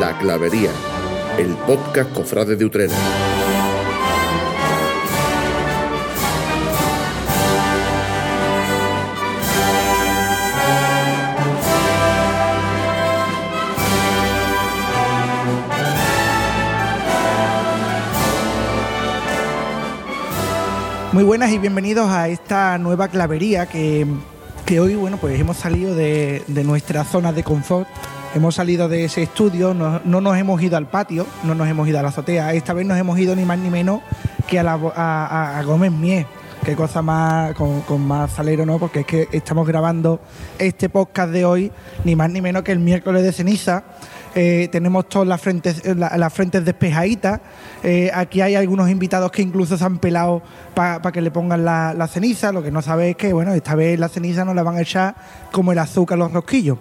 La Clavería, el podcast Cofrades de Utrera. Muy buenas y bienvenidos a esta nueva clavería que, que hoy, bueno, pues hemos salido de, de nuestra zona de confort. Hemos salido de ese estudio, no, no nos hemos ido al patio, no nos hemos ido a la azotea. Esta vez nos hemos ido ni más ni menos que a, la, a, a- Gómez Mier. Qué cosa más con, más salero, ¿no? Porque es que estamos grabando este podcast de hoy, ni más ni menos que el miércoles de ceniza. Eh, tenemos todas las frentes, la- las frentes despejaditas. Eh, aquí hay algunos invitados que incluso se han pelado para que le pongan la, la ceniza. Lo que no sabe es que, bueno, esta vez la ceniza no la van a echar como el azúcar a los rosquillos.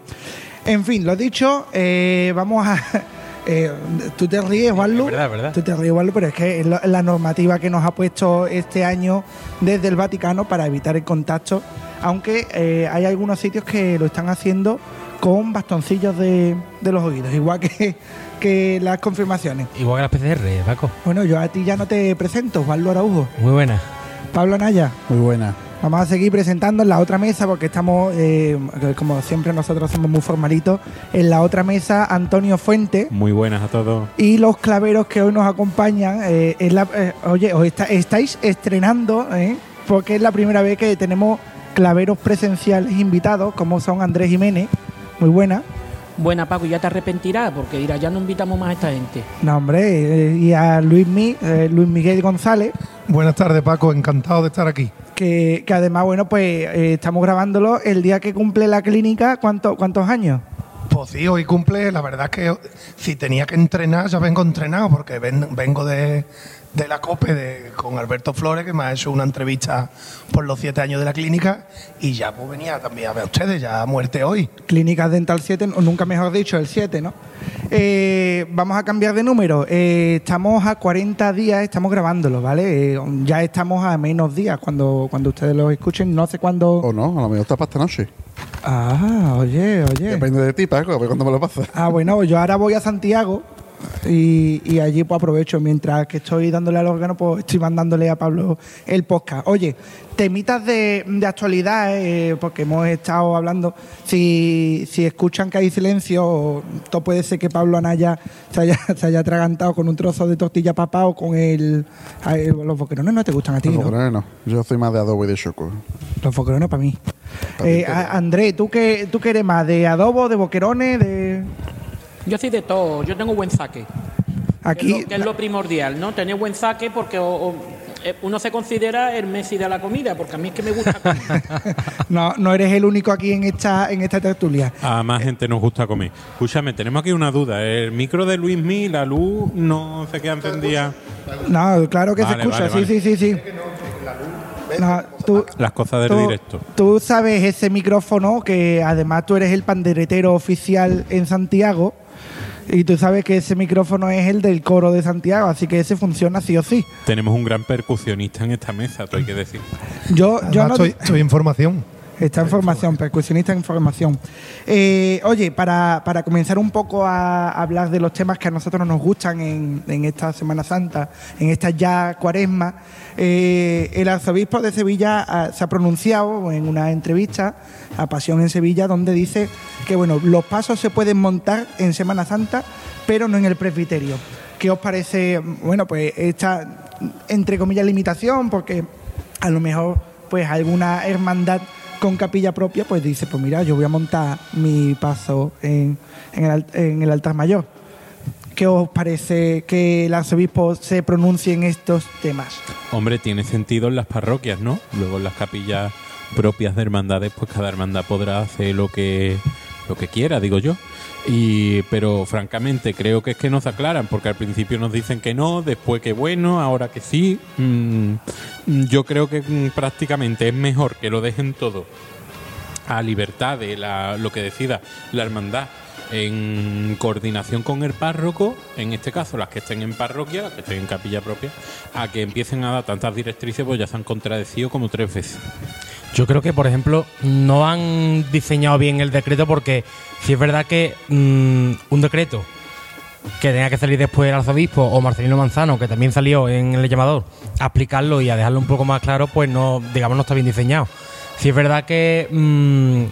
En fin, lo dicho, eh, vamos a. eh, tú te ríes. Es verdad, verdad. Tú te ríes, Wallo, pero es que es la normativa que nos ha puesto este año desde el Vaticano para evitar el contacto. Aunque eh, hay algunos sitios que lo están haciendo con bastoncillos de, de los oídos, igual que, que las confirmaciones. Igual que las PCR, Paco. Bueno, yo a ti ya no te presento, Waldo Araujo, Muy buena. Pablo Anaya. Muy buena. Vamos a seguir presentando en la otra mesa porque estamos, eh, como siempre nosotros somos muy formalitos, en la otra mesa Antonio Fuente Muy buenas a todos. y los claveros que hoy nos acompañan. eh, la- eh, oye, os está- estáis estrenando, porque es la primera vez que tenemos claveros presenciales invitados, como son Andrés Jiménez. Muy buena. Buena, Paco, ya te arrepentirás porque dirás, ya no invitamos más a esta gente. No, hombre, eh, y a Luis, Mi- eh, Luis Miguel González, Buenas tardes, Paco. Encantado de estar aquí. que, que además, bueno, pues eh, estamos grabándolo el día que cumple la clínica. ¿Cuánto, ¿Cuántos años? Pues sí, hoy cumple. La verdad es que si tenía que entrenar, ya vengo entrenado, porque ven- vengo de, de la COPE de- con Alberto Flores, que me ha hecho una entrevista por los siete años de la clínica, y ya pues venía también a ver a ustedes, ya a muerte hoy. Clínicas Dental 7, o nunca mejor dicho, el 7, ¿no? Eh, vamos a cambiar de número. Eh, estamos a 40 días, estamos grabándolo, ¿vale? Eh, ya estamos a menos días cuando, cuando ustedes lo escuchen. No sé cuándo. O no, a lo mejor está para esta noche. Ah, oye, oye. Depende de ti, Paco, a ver cuándo me lo pasas. Ah, bueno, yo ahora voy a Santiago y, y allí pues aprovecho. Mientras que estoy dándole al órgano, pues estoy mandándole a Pablo el podcast. Oye, temitas de, de actualidad, eh, porque hemos estado hablando. Si, si escuchan que hay silencio, todo puede ser que Pablo Anaya se haya, se haya atragantado con un trozo de tortilla papá o con el. los boquerones no te gustan a ti, No, ¿no? boquerones no. Yo soy más de adobo y de choco. Los boquerones para mí. Pa' Eh, André, ¿tú qué, ¿tú qué eres más? ¿De adobo, de boquerones, de.? Yo soy de todo, yo tengo buen saque. Aquí. Que es lo, que es lo primordial, ¿no? Tener buen saque porque o- o, eh, uno se considera el Messi de la comida, porque a mí es que me gusta comer. No, no eres el único aquí en esta, en esta tertulia. A más gente nos gusta comer. Escúchame, tenemos aquí una duda. El micro de Luis Mi, la luz no se queda encendida. No, claro que Vale, se escucha, vale, vale. sí, sí, sí, sí. No, tú, Las cosas del tú- directo. tú sabes ese micrófono que además tú eres el panderetero oficial en Santiago y tú sabes que ese micrófono es el del coro de Santiago, así que ese funciona sí o sí. Tenemos un gran percusionista en esta mesa, tú hay que decir. Yo, yo Además, no, estoy, estoy en formación. Está en formación, percusionista en formación. Eh, oye, para, para comenzar un poco a hablar de los temas que a nosotros nos gustan en, en esta Semana Santa, en esta ya cuaresma, eh, el arzobispo de Sevilla ah, se ha pronunciado en una entrevista a Pasión en Sevilla, donde dice que bueno, los pasos se pueden montar en Semana Santa, pero no en el presbiterio. ¿Qué os parece, bueno, pues esta, entre comillas, limitación? Porque a lo mejor pues alguna hermandad con capilla propia pues dice pues mira yo voy a montar mi paso en, en el, en el altar mayor ¿qué os parece que el arzobispo se pronuncie en estos temas? Hombre, tiene sentido en las parroquias, ¿no? Luego en las capillas propias de hermandades, pues cada hermandad podrá hacer lo que, lo que quiera, digo yo. Y, pero francamente creo que es que no se aclaran, porque al principio nos dicen que no, después que bueno, ahora que sí. Mm, yo creo que mm, prácticamente es mejor que lo dejen todo a libertad de la- lo que decida la hermandad en coordinación con el párroco, en este caso las que estén en parroquia, las que estén en capilla propia, a que empiecen a dar tantas directrices, pues ya se han contradecido como tres veces. Yo creo que, por ejemplo, no han diseñado bien el decreto porque si es verdad que mm, un decreto que tenga que salir después el arzobispo o Marcelino Manzano, que también salió en el llamador, a explicarlo y a dejarlo un poco más claro, pues no, digamos, no está bien diseñado. Si es verdad que mm,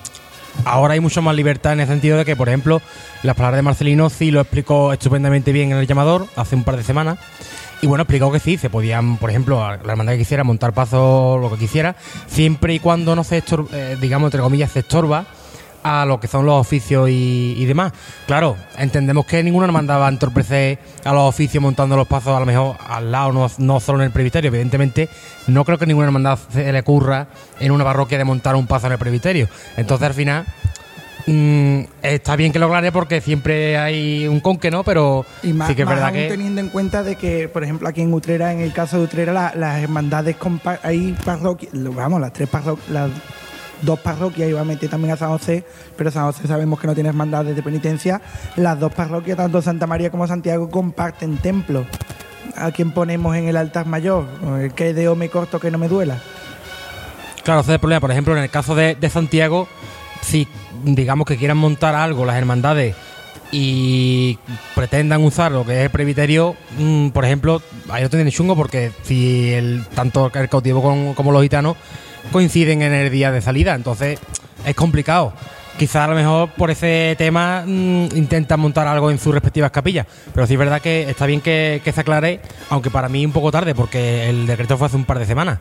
ahora hay mucho más libertad en el sentido de que, por ejemplo, las palabras de Marcelino sí lo explicó estupendamente bien en el llamador hace un par de semanas. Y bueno, explicó que sí, se podían, por ejemplo, la hermandad que quisiera montar pasos, lo que quisiera, siempre y cuando no se, estor- eh, digamos, entre comillas, se estorba a lo que son los oficios y, y demás. Claro, entendemos que ninguna hermandad va a entorpecer a los oficios montando los pasos a lo mejor al lado, no, no solo en el presbiterio. Evidentemente, no creo que ninguna hermandad se le ocurra en una parroquia de montar un paso en el presbiterio. Entonces, al final, mm, está bien que lo aclare porque siempre hay un conque, ¿no? Pero Y más, sí que es verdad aún que... teniendo en cuenta de que, por ejemplo, aquí en Utrera, en el caso de Utrera, la- las hermandades, hay parroquias, vamos, las tres parroquias, las dos parroquias, iba a meter también a San José, pero San José sabemos que no tiene hermandades de penitencia. Las dos parroquias, tanto Santa María como Santiago, comparten templo. ¿A quién ponemos en el altar mayor? ¿Qué dedo me corto que no me duela? Claro, ese es el problema. Por ejemplo, en el caso de, de Santiago, si digamos que quieran montar algo las hermandades y pretendan usar lo que es el presbiterio, mm, por ejemplo, ahí no tienen chungo porque si el tanto el cautivo con- como los gitanos coinciden en el día de salida, entonces es complicado. Quizás a lo mejor por ese tema mm, intentan montar algo en sus respectivas capillas, pero sí es verdad que está bien que, que se aclare, aunque para mí un poco tarde porque el decreto fue hace un par de semanas.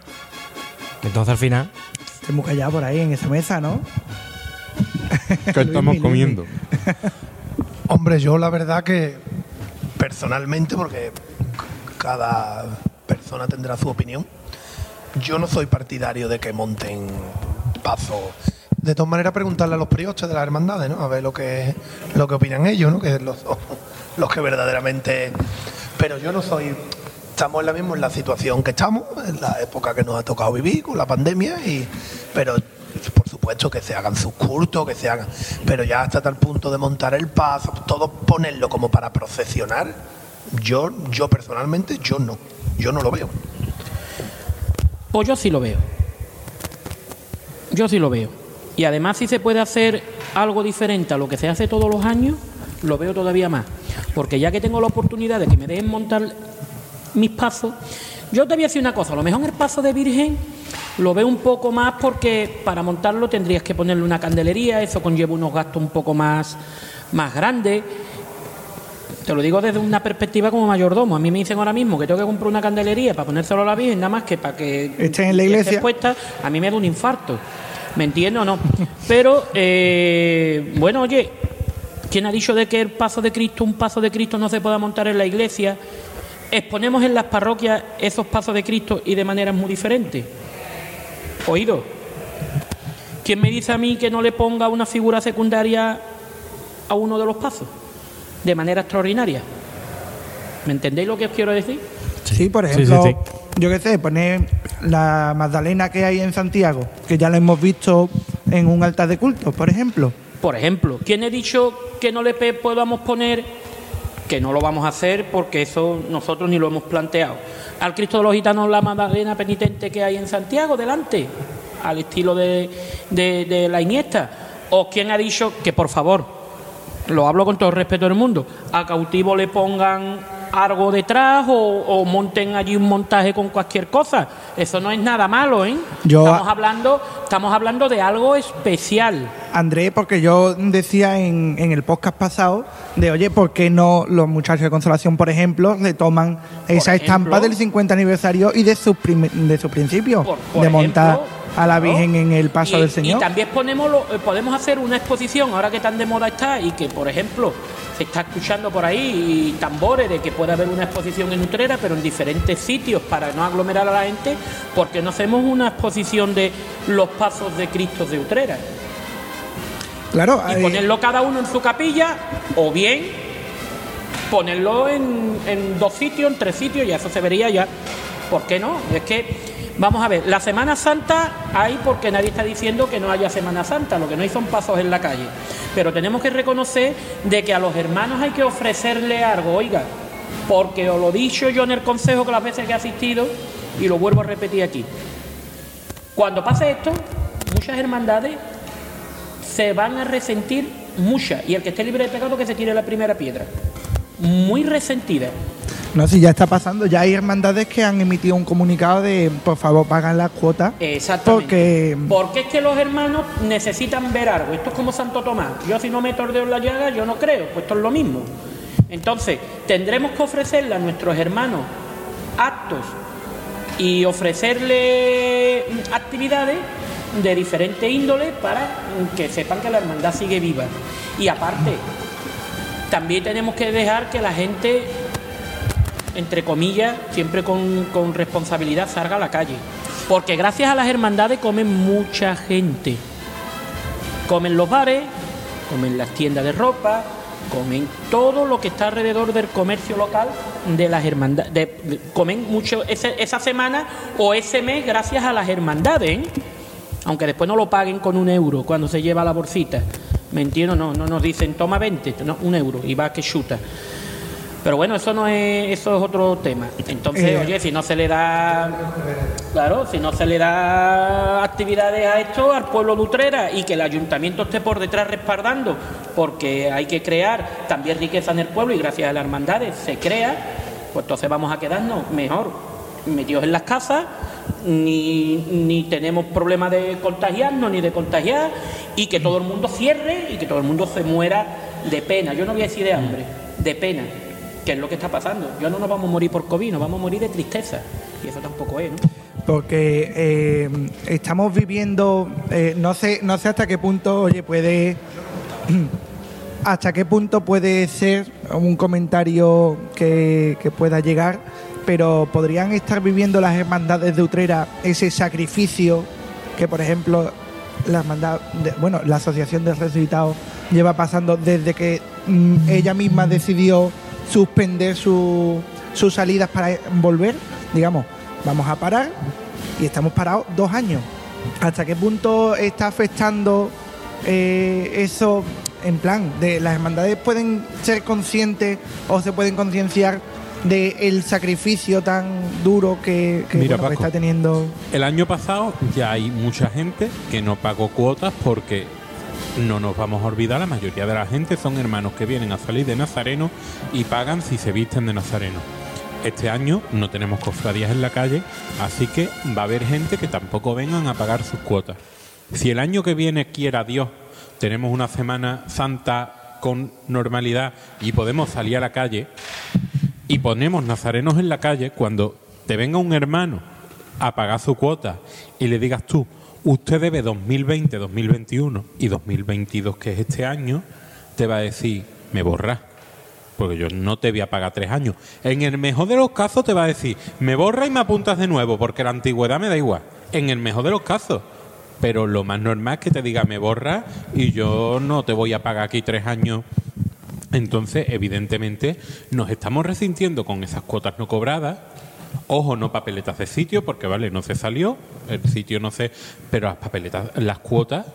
Entonces al final... Hemos callado por ahí en esa mesa, ¿no? ¿Qué estamos comiendo? Hombre, yo la verdad que personalmente, porque cada persona tendrá su opinión, yo no soy partidario de que monten pasos. De todas maneras, preguntarle a los prioches de las hermandades, ¿no? A ver lo que, lo que opinan ellos, ¿no? Que los, los que verdaderamente... Pero yo no soy... Estamos en la misma en la situación que estamos, en la época que nos ha tocado vivir con la pandemia, y pero por supuesto que se hagan sus cultos, que se hagan, pero ya hasta tal punto de montar el paso, todo ponerlo como para procesionar, yo, yo personalmente, yo no, yo no lo veo. Pues yo sí lo veo. Yo sí lo veo. Y además si se puede hacer algo diferente a lo que se hace todos los años, lo veo todavía más. Porque ya que tengo la oportunidad de que me dejen montar mis pasos, yo te voy a decir una cosa, a lo mejor el paso de Virgen lo veo un poco más porque para montarlo tendrías que ponerle una candelería, eso conlleva unos gastos un poco más, más grandes. Te lo digo desde una perspectiva como mayordomo. A mí me dicen ahora mismo que tengo que comprar una candelería para ponérselo a la Virgen, nada más que para que Esté en la iglesia. puesta, a mí me da un infarto. ¿Me entiendes o no? Pero, eh, bueno, oye, ¿quién ha dicho de que el paso de Cristo, un paso de Cristo no se pueda montar en la iglesia? Exponemos en las parroquias esos pasos de Cristo y de maneras muy diferentes. Oído. ¿Quién me dice a mí que no le ponga una figura secundaria a uno de los pasos? De manera extraordinaria. ¿Me entendéis lo que os quiero decir? Sí, por ejemplo, sí, sí. yo qué sé, poner la Magdalena que hay en Santiago, que ya la hemos visto en un altar de culto, por ejemplo. Por ejemplo, ¿quién ha dicho que no le pe- podamos poner, que no lo vamos a hacer porque eso nosotros ni lo hemos planteado, al Cristo de los Gitanos la Magdalena penitente que hay en Santiago delante, al estilo de, de- de la Iniesta? ¿O quién ha dicho que por favor, lo hablo con todo el respeto del mundo, a cautivo le pongan algo detrás o, o monten allí un montaje con cualquier cosa? Eso no es nada malo, ¿eh? Yo- estamos, hablando, estamos hablando de algo especial. André, porque yo decía en, en el podcast pasado de, oye, ¿por qué no los muchachos de Consolación, por ejemplo, retoman esa ejemplo. estampa del 50 aniversario y de su, prim- de su principio, Por- por de montar ejemplo, a la. Virgen en el paso Y- del Señor? Y también ponemos lo- eh, podemos hacer una exposición, ahora que tan de moda está y que, por ejemplo, se está escuchando por ahí y tambores de que puede haber una exposición en Utrera, pero en diferentes sitios para no aglomerar a la gente, porque no hacemos una exposición de los pasos de Cristo de Utrera Claro, y eh, ponerlo cada uno en su capilla o bien ponerlo en, en dos sitios, en tres sitios, y eso se vería ya. ¿Por qué no? Es que, vamos a ver, la Semana Santa hay porque nadie está diciendo que no haya Semana Santa, lo que no hay son pasos en la calle. Pero tenemos que reconocer de que a los hermanos hay que ofrecerle algo, oiga, porque os lo he dicho yo en el consejo que las veces que he asistido, y lo vuelvo a repetir aquí. Cuando pase esto, muchas hermandades se van a resentir muchas. Y el que esté libre de pecado que se tire la primera piedra. muy resentidas. No, si ya está pasando, ya hay hermandades que han emitido un comunicado de por favor pagan las cuotas. Exactamente. Porque Porque es que los hermanos necesitan ver algo. Esto es como Santo Tomás. Yo si no me tordeo en la llaga, yo no creo. Pues esto es lo mismo. Entonces, tendremos que ofrecerle a nuestros hermanos actos y ofrecerle actividades de diferente índole para que sepan que la hermandad sigue viva. Y aparte, también tenemos que dejar que la gente, entre comillas, siempre con, con responsabilidad, salga a la calle. Porque gracias a las hermandades comen mucha gente. Comen los bares, comen las tiendas de ropa, comen todo lo que está alrededor del comercio local de las hermandades. de- de- comen mucho esa semana o ese mes gracias a las hermandades. ¿eh? Aunque después no lo paguen con un euro cuando se lleva la bolsita. ¿Me entiendo? No, no nos dicen toma 20, no, un euro y va que chuta. Pero bueno, eso no es, eso es otro tema. Entonces, Eh. oye, si no se le da, claro, si no se le da actividades a esto al pueblo de Utrera y que el ayuntamiento esté por detrás respaldando, porque hay que crear también riqueza en el pueblo y gracias a las hermandades se crea, pues entonces vamos a quedarnos mejor metidos en las casas, ni, ni tenemos problema de contagiarnos ni de contagiar y que todo el mundo cierre y que todo el mundo se muera de pena. Yo no voy a decir de hambre, de pena que es lo que está pasando. Yo no nos vamos a morir por COVID, nos vamos a morir de tristeza. Y eso tampoco es, ¿no? porque eh, estamos viviendo, eh, no sé, no sé hasta qué punto, oye, puede, hasta qué punto puede ser un comentario que, pueda llegar, pero podrían estar viviendo las hermandades de Utrera ese sacrificio que, por ejemplo, la bueno, la asociación de resucitados lleva pasando desde que mm, ella misma decidió suspender su- sus salidas para volver, digamos, vamos a parar y estamos parados dos años. ¿Hasta qué punto está afectando eh, eso? En plan, de las hermandades pueden ser conscientes o se pueden concienciar del sacrificio tan duro que, que, Mira, bueno, que Paco. está teniendo. El año pasado ya hay mucha gente que no pagó cuotas porque no nos vamos a olvidar, la mayoría de la gente son hermanos que vienen a salir de Nazareno y pagan si se visten de Nazareno. Este año no tenemos cofradías en la calle, así que va a haber gente que tampoco vengan a pagar sus cuotas. Si el año que viene, quiera Dios, tenemos una Semana Santa con normalidad y podemos salir a la calle, y ponemos nazarenos en la calle, cuando te venga un hermano a pagar su cuota y le digas tú, usted debe 2020, 2021 y 2022, que es este año, te va a decir, me borras. Porque yo no te voy a pagar tres años. En el mejor de los casos te va a decir, me borra y me apuntas de nuevo, porque la antigüedad me da igual. En el mejor de los casos. Pero lo más normal es que te diga, me borra y yo no te voy a pagar aquí tres años entonces, evidentemente, nos estamos resintiendo con esas cuotas no cobradas. Ojo, no papeletas de sitio, porque vale, no se salió, el sitio no se. Pero las papeletas, las cuotas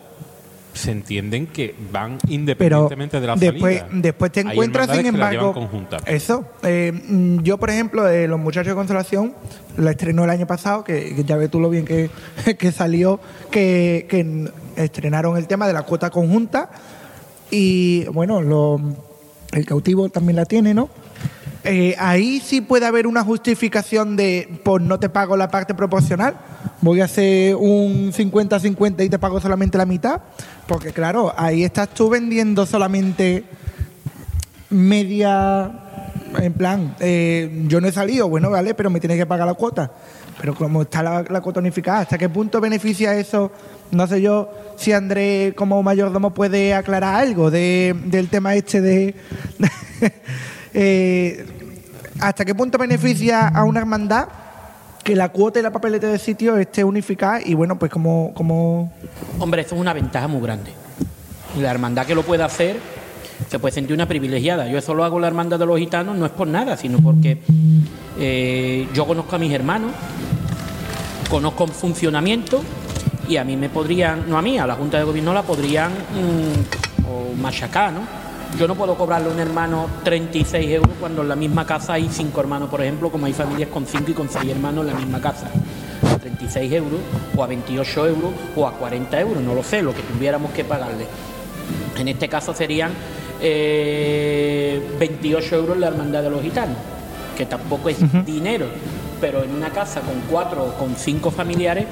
se entienden que van Pero independientemente de la después, salida. después te encuentras, sin embargo, eso. eh, mm, yo, por ejemplo, eh, Los Muchachos de Consolación, la estrenó el año pasado, que, que ya ves tú lo bien que, que salió, que, que estrenaron el tema de la cuota conjunta y, bueno, lo- el cautivo también la tiene, ¿no? Eh, ahí sí puede haber una justificación de, pues no te pago la parte proporcional, voy a hacer un 50-50 y te pago solamente la mitad, porque claro, ahí estás tú vendiendo solamente media, en plan, eh, yo no he salido, bueno, vale, pero me tienes que pagar la cuota. Pero como está la, la cuota unificada, ¿hasta qué punto beneficia eso? No sé yo si Andrés como mayordomo puede aclarar algo de, del tema este de... eh, ¿Hasta qué punto beneficia a una hermandad que la cuota y la papeleta de sitio esté unificada? Y bueno, pues como... como Hombre, eso es una ventaja muy grande. La hermandad que lo puede hacer se puede sentir una privilegiada. Yo eso lo hago en la hermandad de los gitanos, no es por nada, sino porque eh, yo conozco a mis hermanos, conozco el funcionamiento y a mí me podrían, no a mí, a la Junta de Gobierno la podrían mm, o machacar, ¿no? Yo no puedo cobrarle a un hermano 36 euros cuando en la misma casa hay cinco hermanos, por ejemplo, como hay familias con cinco y con seis hermanos en la misma casa. A 36 euros, o a 28 euros, o a 40 euros, no lo sé, lo que tuviéramos que pagarle. En este caso serían eh, 28 euros la hermandad de los gitanos, que tampoco es dinero, pero en una casa con cuatro o con cinco familiares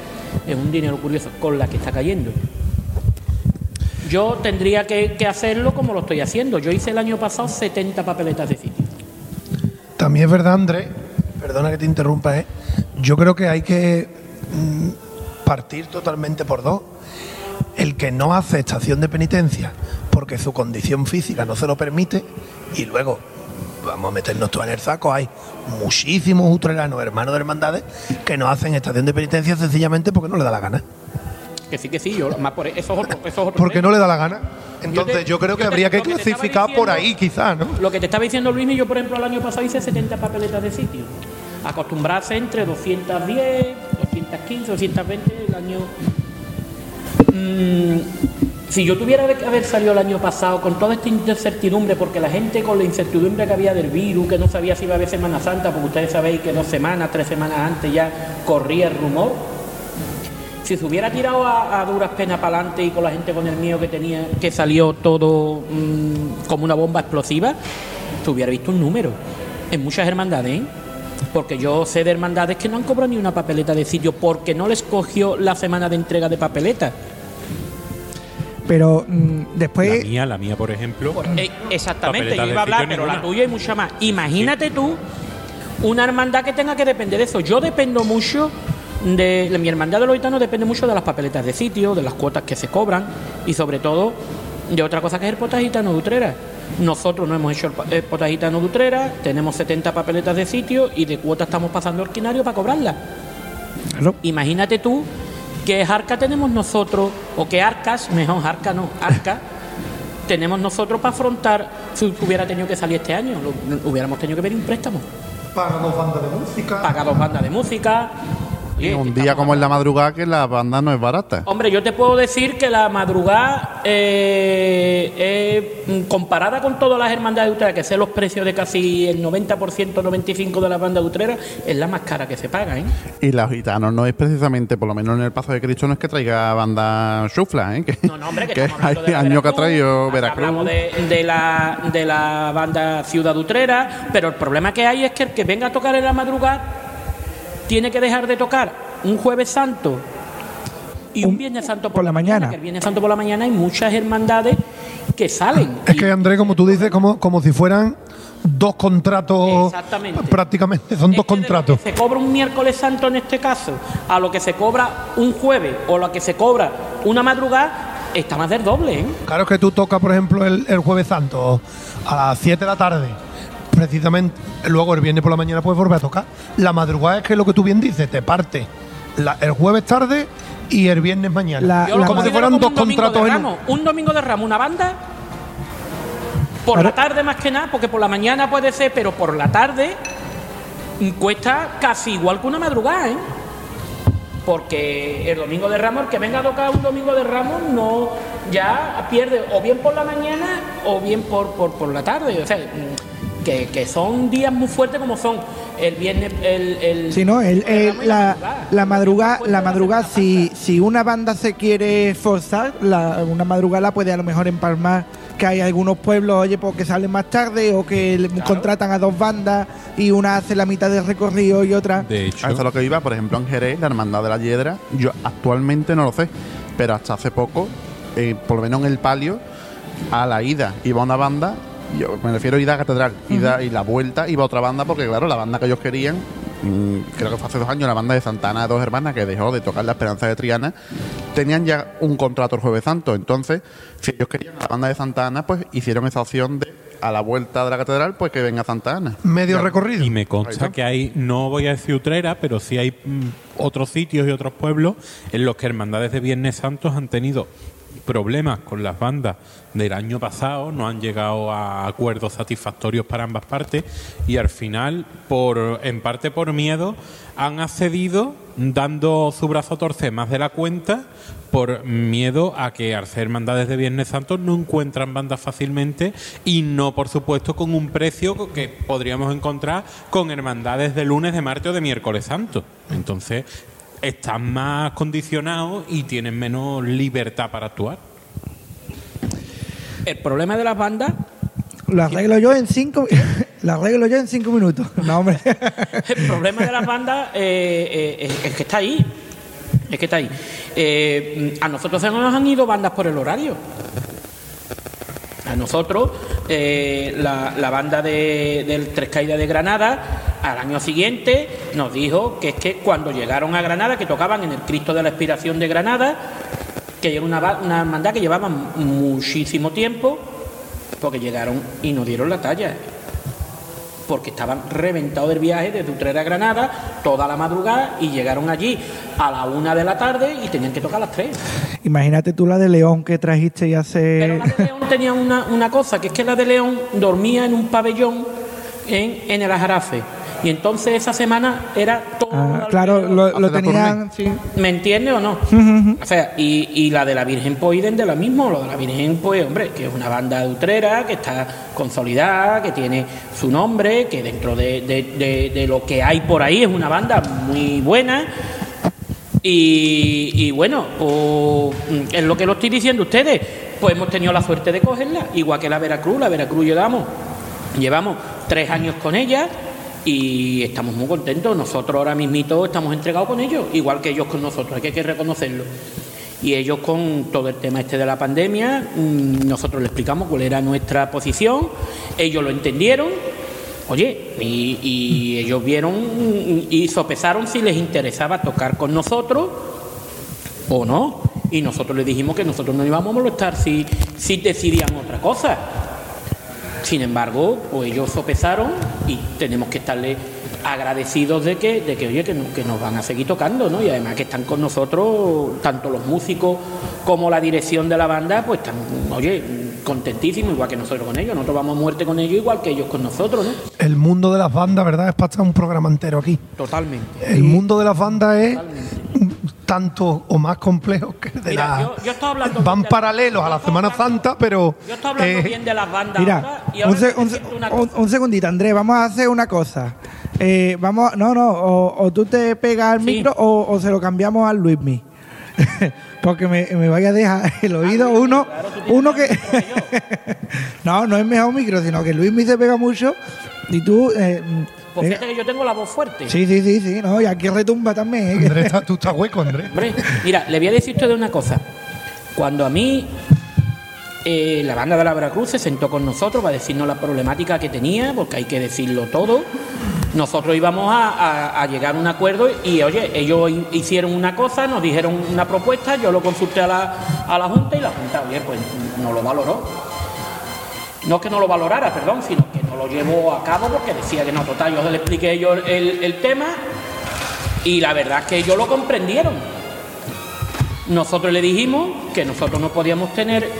es un dinero curioso con la que está cayendo. Yo tendría que, hacerlo como lo estoy haciendo. Yo hice el año pasado 70 papeletas de sitio. También es verdad, Andrés, perdona que te interrumpa, ¿eh? yo creo que hay que mm, partir totalmente por dos. El que no hace estación de penitencia porque su condición física no se lo permite y luego, vamos a meternos todos en el saco, hay muchísimos utreranos, hermanos de hermandades, que no hacen estación de penitencia sencillamente porque no le da la gana. Que sí, que sí, yo, más por eso es otro, eso Porque no le da la gana. Entonces te- yo creo que yo te- habría que clasificar por ahí quizás, ¿no? Lo que te estaba diciendo Luis, yo por ejemplo el año pasado hice 70 papeletas de sitio. Acostumbrarse entre 210, 215, 220 el año. Mm, si yo tuviera que haber salido el año pasado con toda esta incertidumbre, porque la gente con la incertidumbre que había del virus, que no sabía si iba a haber Semana Santa, porque ustedes sabéis que dos semanas, tres semanas antes ya corría el rumor. Si se hubiera tirado a, a duras penas para adelante y con la gente con el miedo que tenía, que salió todo mm, como una bomba explosiva, se hubiera visto un número. En muchas hermandades, ¿eh? Porque yo sé de hermandades que no han cobrado ni una papeleta de sitio porque no les cogió la semana de entrega de papeleta. Pero mm, La después, mía, la mía, por ejemplo. Eh, exactamente, Papeleta yo iba a hablar, pero la tuya y mucha más. Imagínate tú una hermandad que tenga que depender de eso. Yo dependo mucho de, mi hermandad de los gitanos depende mucho de las papeletas de sitio, de las cuotas que se cobran y sobre todo de otra cosa que es el pota gitano de Utrera. Nosotros no hemos hecho el, pa- el pota gitano de Utrera, tenemos 70 papeletas de sitio y de cuota estamos pasando el quinario para cobrarlas. claro, Imagínate tú qué arca tenemos nosotros, o qué arcas, mejor arca no, arca, tenemos nosotros para afrontar si hubiera tenido que salir este año. Lo- hubiéramos tenido que pedir un préstamo, Paga dos bandas de música. pagar dos bandas de música. Oye, un día como en la madrugada que la banda no es barata. Hombre, yo te puedo decir que la madrugada, eh, eh, mm, comparada con todas las hermandades de Utrera, que sé los precios de casi el 90%, 95% de las bandas de Utrera, es la más cara que se paga, ¿eh? Y los gitanos no es precisamente, por lo menos en el Paso de Cristo, no es que traiga banda chufla, ¿eh? Que, No, no, hombre, que, que hay de años que ha traído Hablamos Veracruz. de, de la, de la banda Ciudad Utrera, pero el problema que hay es que el que venga a tocar en la madrugada tiene que dejar de tocar un Jueves Santo y un, Un- Viernes Santo por, por la mañana. que el Viernes Santo por la mañana hay muchas hermandades que salen. Es Y- que Andrés, como tú dices, como, como si fueran dos contratos. Exactamente. Prácticamente, son Es dos de lo contratos. que se cobra un miércoles santo en este caso, a lo que se cobra un jueves o lo que se cobra una madrugada, está más del doble, ¿eh? Claro es que tú tocas, por ejemplo, el, el Jueves Santo a las 7 de la tarde. Precisamente, luego el viernes por la mañana puedes volver a tocar. La madrugada es que lo que tú bien dices, te parte la- el jueves tarde y el viernes mañana. La- Yo como si fueran dos contratos de en ramos. Un domingo de ramo, una banda. Por la tarde más que nada, porque por la mañana puede ser, pero por la tarde cuesta casi igual que una madrugada, ¿eh? Porque el domingo de ramos, el que venga a tocar un domingo de ramos, no ya pierde o bien por la mañana o bien por, por, por la tarde. O sea, que, que son días muy fuertes como son el viernes, el. el si no, el- la, la madrugada, Pues la madrugada, si, si una banda se quiere forzar, la- una madrugada la puede a lo mejor empalmar que hay algunos pueblos, oye, porque salen más tarde o que contratan a dos bandas y una hace la mitad del recorrido y otra. De hecho, eso es lo que iba, por ejemplo, en Jerez, la Hermandad de la Hiedra, yo actualmente no lo sé, pero hasta hace poco, eh, por lo menos en el palio, a la ida iba una banda, yo me refiero a ida a catedral, ida y la vuelta iba otra banda, porque claro, la banda que ellos querían, mm, creo que fue hace dos años, la banda de Santana de dos hermanas, que dejó de tocar la Esperanza de Triana, tenían ya un contrato el Jueves Santo, entonces, si ellos querían a la banda de Santa Ana, pues hicieron esa opción de a la vuelta de la catedral, pues que venga Santa Ana. Medio Ya. recorrido. Y me consta que hay, no voy a decir Utrera, pero sí hay mm, otros sitios y otros pueblos en los que hermandades de Viernes Santos han tenido problemas con las bandas del año pasado, no han llegado a acuerdos satisfactorios para ambas partes y al final, por en parte por miedo, han accedido dando su brazo a torcer más de la cuenta por miedo a que al ser hermandades de Viernes Santo no encuentran bandas fácilmente y no, por supuesto, con un precio que podríamos encontrar con hermandades de lunes, de martes o de miércoles santo. Entonces, están más condicionados y tienen menos libertad para actuar. El problema de las bandas Lo arreglo yo en cinco, lo arreglo yo en cinco minutos. No, hombre. El problema de las bandas eh, eh, es, es que está ahí. Es que está ahí. Eh, a nosotros se nos han ido bandas por el horario. Nosotros, eh, la, banda de, del Tres Caídas de Granada, al año siguiente nos dijo que es que cuando llegaron a Granada, que tocaban en el Cristo de la Expiración de Granada, que era una, una hermandad que llevaba muchísimo tiempo, porque llegaron y no dieron la talla porque estaban reventados del viaje desde Utrera a Granada toda la madrugada y llegaron allí a la una de la tarde y tenían que tocar a las tres. Imagínate tú la de León que trajiste y hace. Pero la de León tenía una, una cosa, que es que la de León dormía en un pabellón en, en el Ajarafe. Y entonces esa semana era todo. Ah, claro, lo, lo tenían. Sí. ¿Me entiendes o no? O sea, y, y la de la Virgen pues de la misma, lo de la Virgen pues, hombre, que es una banda de utrera, que está consolidada, que tiene su nombre, que dentro de, de- de- de lo que hay por ahí es una banda muy buena. Y, y bueno, pues es lo que lo estoy diciendo ustedes, pues hemos tenido la suerte de cogerla, igual que la Veracruz, la Veracruz llevamos, llevamos tres años con ella y estamos muy contentos. Nosotros ahora mismito estamos entregados con ellos, igual que ellos con nosotros, hay que, reconocerlo. Y ellos con todo el tema este de la pandemia, mm, nosotros les explicamos cuál era nuestra posición, ellos lo entendieron, oye, y, ellos vieron y sopesaron si les interesaba tocar con nosotros o no. Y nosotros les dijimos que nosotros no íbamos a molestar si, si decidían otra cosa. Sin embargo, pues ellos sopesaron y tenemos que estarle agradecidos de que, de que oye, que, no- que nos van a seguir tocando, ¿no? Y además que están con nosotros, tanto los músicos como la dirección de la banda, pues están, oye, contentísimos, igual que nosotros con ellos. Nosotros vamos a muerte con ellos, igual que ellos con nosotros, ¿no? El mundo de las bandas, ¿verdad? Es para estar un programa entero aquí. Totalmente. El mundo de las bandas es tanto o más complejo que de Mira, la... yo- yo estaba hablando Van de- paralelos a la Semana Santa, pero... Yo estoy hablando eh, bien de las bandas Mira, ahora, un, se- segundito, Andrés, vamos a hacer una cosa. Eh, vamos, no, no, o, o tú te pegas al Sí. micro o, o se lo cambiamos al Luismi. Porque me, me vaya a dejar el oído uno, claro, uno que no, no es mejor micro, sino que Luismi se pega mucho y tú. eh, Pues pega- fíjate que yo tengo la voz fuerte. Sí, sí, sí, sí, no, y aquí retumba también. ¿eh? Andrés, tú estás hueco, Andrés. Hombre, mira, le voy a decir usted una cosa. Cuando a mí eh, la banda de la Veracruz se sentó con nosotros para decirnos la problemática que tenía, porque hay que decirlo todo, nosotros íbamos a, a- a llegar a un acuerdo y, oye, ellos hi- hicieron una cosa, nos dijeron una propuesta, yo lo consulté a la, a la Junta y la Junta, oye, pues no lo valoró. No que no lo valorara, perdón, sino lo llevó a cabo porque decía que no, total, yo le expliqué yo el, el tema y la verdad es que ellos lo comprendieron. Nosotros le dijimos que nosotros no podíamos tener,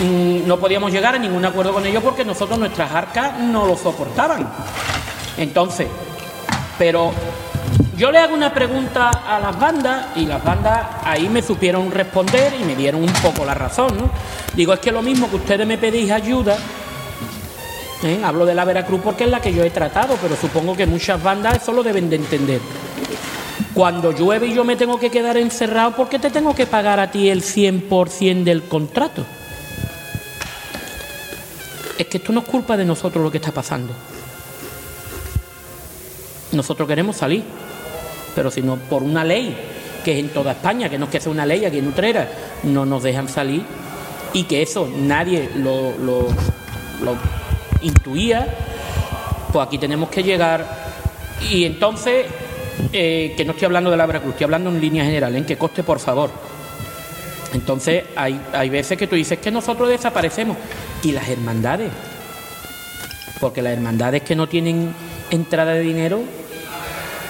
mm, no podíamos llegar a ningún acuerdo con ellos porque nosotros nuestras arcas no lo soportaban. Entonces, pero yo le hago una pregunta a las bandas y las bandas ahí me supieron responder y me dieron un poco la razón. Digo, es que lo mismo que ustedes me pedís ayuda, ¿eh? hablo de la Veracruz porque es la que yo he tratado, pero supongo que muchas bandas eso lo deben de entender. Cuando llueve y yo me tengo que quedar encerrado, ¿por qué te tengo que pagar a ti el 100% del contrato? Es que esto no es culpa de nosotros lo que está pasando. Nosotros queremos salir, pero si no por una ley que es en toda España, que no es que sea una ley aquí en Utrera, no nos dejan salir y que eso nadie lo, intuía, pues aquí tenemos que llegar. Y entonces, eh, que no estoy hablando de la Veracruz, estoy hablando en línea general, en que coste, por favor. Entonces, hay, hay veces que tú dices que nosotros desaparecemos. ¿Y las hermandades? Porque las hermandades que no tienen entrada de dinero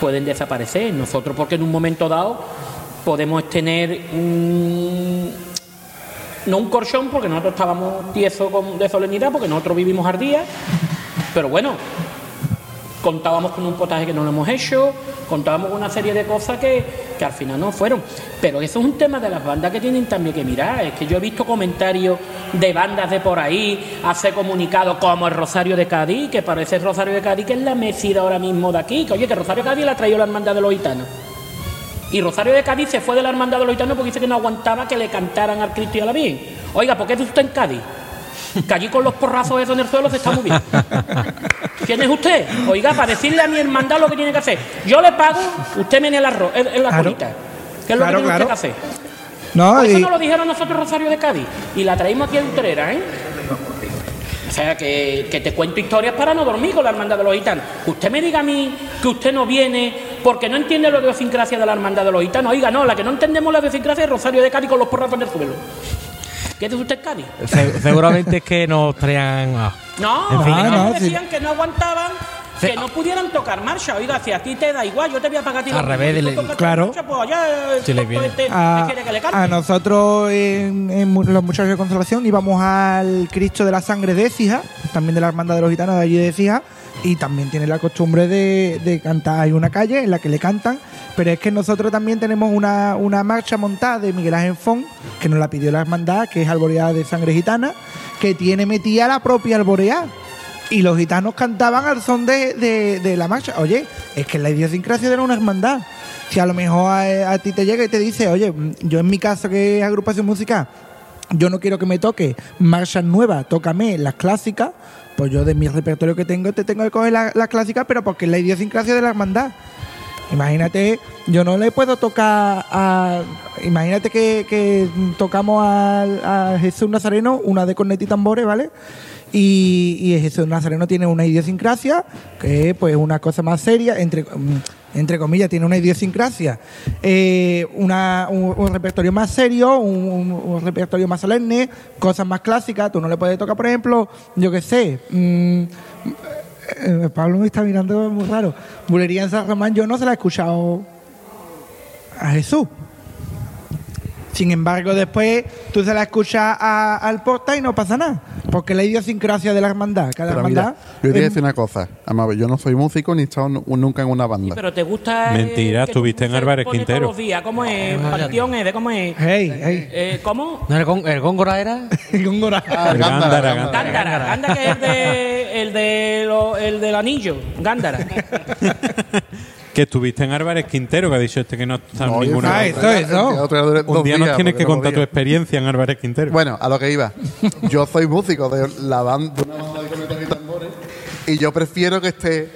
pueden desaparecer. Nosotros, porque en un momento dado podemos tener mm, no un corchón, porque nosotros estábamos tiesos de solemnidad, porque nosotros vivimos al día, pero bueno, contábamos con un potaje que no lo hemos hecho, contábamos con una serie de cosas que, que al final no fueron. Pero eso es un tema de las bandas que tienen también que mirar. Es que yo he visto comentarios de bandas de por ahí, hace comunicados como el Rosario de Cádiz, que parece el Rosario de Cádiz que es la mesida ahora mismo de aquí, que oye, que Rosario de Cádiz la traído la hermandad de los gitanos. Y Rosario de Cádiz se fue de la hermandad de los gitanos porque dice que no aguantaba que le cantaran al Cristo y a la Virgen. Oiga, ¿por qué está usted en Cádiz? Que allí con los porrazos esos en el suelo se está muy bien. ¿Quién es usted? Oiga, para decirle a mi hermandad lo que tiene que hacer. Yo le pago, usted me el arroz, en, en la Claro. colita. ¿Qué es lo Claro, que tiene claro. usted que hacer? No, Pues eso y- nos lo dijeron nosotros Rosario de Cádiz. Y la traímos aquí a Utrera, ¿eh? O sea, que, que te cuento historias para no dormir con la hermandad de los gitanos. Que usted me diga a mí que usted no viene porque no entiende la idiosincrasia de la hermandad de los gitanos. Oiga, no, la que no entendemos la idiosincrasia es Rosario de Cádiz con los porrazos en el suelo. ¿Qué dice usted, Cádiz? Se- seguramente es que nos traían. ah, No, En fin, ellos no, decían que no aguantaban, que no pudieran tocar marcha. Oiga, si a ti te da igual, yo te voy a pagar a ti. Al revés, le- claro. marcha, pues allá, el Sí, le este, a, a nosotros en, los muchachos de consolación íbamos al Cristo de la Sangre de Écija, también de la Hermandad de los Gitanos de allí de Écija, y también tiene la costumbre de, de cantar. Hay una calle en la que le cantan, pero es que nosotros también tenemos una, una marcha montada de Miguel Ángel Font, que nos la pidió la Hermandad, que es Alboreada de Sangre Gitana, que tiene metida la propia Alboreada. Y los gitanos cantaban al son de, de- la marcha. Oye, es que la idiosincrasia de una hermandad. Si a lo mejor a, a ti te llega y te dice, oye, mm, yo en mi caso que es agrupación musical, yo no quiero que me toque marchas nuevas, tócame las clásicas, pues yo de mi repertorio que tengo te tengo que coger la- las clásicas, pero porque es la idiosincrasia de la hermandad. Imagínate, yo no le puedo tocar a. Imagínate que, tocamos a, Jesús Nazareno, una de cornet y tambores, ¿vale? Y, y Jesús Nazareno tiene una idiosincrasia, que es pues una cosa más seria, entre, mm, entre comillas, tiene una idiosincrasia, eh, una, un, repertorio más serio, un, repertorio más solemne, cosas más clásicas. Tú no le puedes tocar, por ejemplo, yo qué sé. mm, eh, Pablo me está mirando muy raro. Bulería en San Román yo no se la he escuchado a Jesús. Sin embargo, después tú se la escuchas a- al porta y no pasa nada. Porque la idiosincrasia de la hermandad. Cada Pero hermandad. mira, yo te voy a decir una cosa. Vamos a ver, yo no soy músico ni he estado nu- nunca en una banda. Pero te gusta. Mentira, estuviste en Álvarez Quintero. Todos los días. ¿Cómo es? Panteón es, de cómo es. Hey, hey. Eh, ¿Cómo? ¿No, el, gón- el góngora era? Góngora. Ah, El Gándara, Gándara, Gándara. Gándara. Gándara que es el, de, el, de lo- el del anillo. Gándara. Que estuviste en Álvarez Quintero, que ha dicho este que no está en ninguna. Ah. Otro día duré Un día nos tienes que no contar tu experiencia en Álvarez Quintero. Bueno, a lo que iba. Yo soy músico de la banda, de una banda de cornetas y tambores y yo prefiero que esté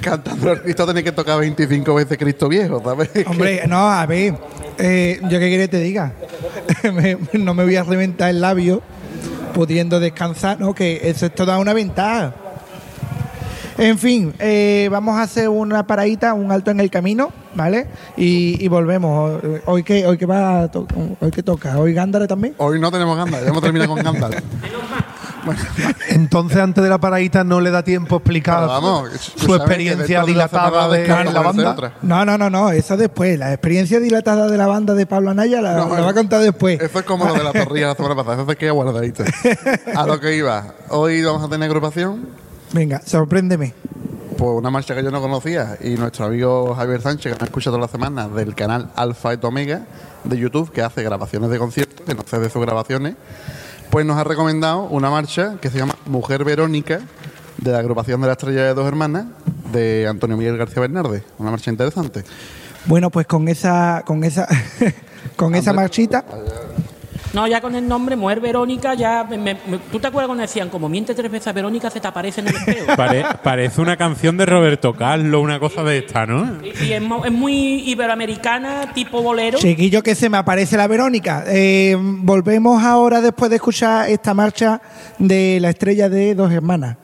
cantando el Cristo tener que tocar 25 veces Cristo viejo, ¿sabes? Hombre, no, a ver. eh, yo qué quiere que te diga. Me- no me voy a reventar el labio pudiendo descansar, ¿no? Que eso es toda una ventaja. En fin, eh, vamos a hacer una paradita, un alto en el camino, ¿vale? Y, y volvemos. Hoy que hoy que va a to- hoy que toca, hoy Gándara también. Hoy no tenemos Gandalf, ya hemos terminado con Gandalf. Entonces, antes de la paradita, no le da tiempo a explicar vamos, su experiencia de la dilatada de la parece banda. otra. No, no, no, no, eso después. La experiencia dilatada de la banda de Pablo Anaya la, No, la va a contar después. Eso es como lo de la torrilla la semana pasada, eso se queda guardadito. A lo que iba, hoy vamos a tener agrupación, Venga, sorpréndeme. pues una marcha que yo no conocía y nuestro amigo Javier Sánchez, que me escucha todas las semanas del canal Alfa et Omega de YouTube, que hace grabaciones de conciertos, que no sé de sus grabaciones, pues nos ha recomendado una marcha que se llama Mujer Verónica, de la agrupación de la Estrella de Dos Hermanas, de Antonio Miguel García Bernarde. Una marcha interesante. Bueno, pues con esa, con esa, con esa marchita. No, ya con el nombre Mujer Verónica, ya. me- me- ¿Tú te acuerdas cuando decían, como miente tres veces a Verónica, se te aparece en el espejo? Pare- parece una canción de Roberto Carlos, una cosa de esta, ¿no? Y, y es, mo- es muy iberoamericana, tipo bolero. Chiquillo, que se me aparece la Verónica. Eh, volvemos ahora después de escuchar esta marcha de la estrella de dos hermanas.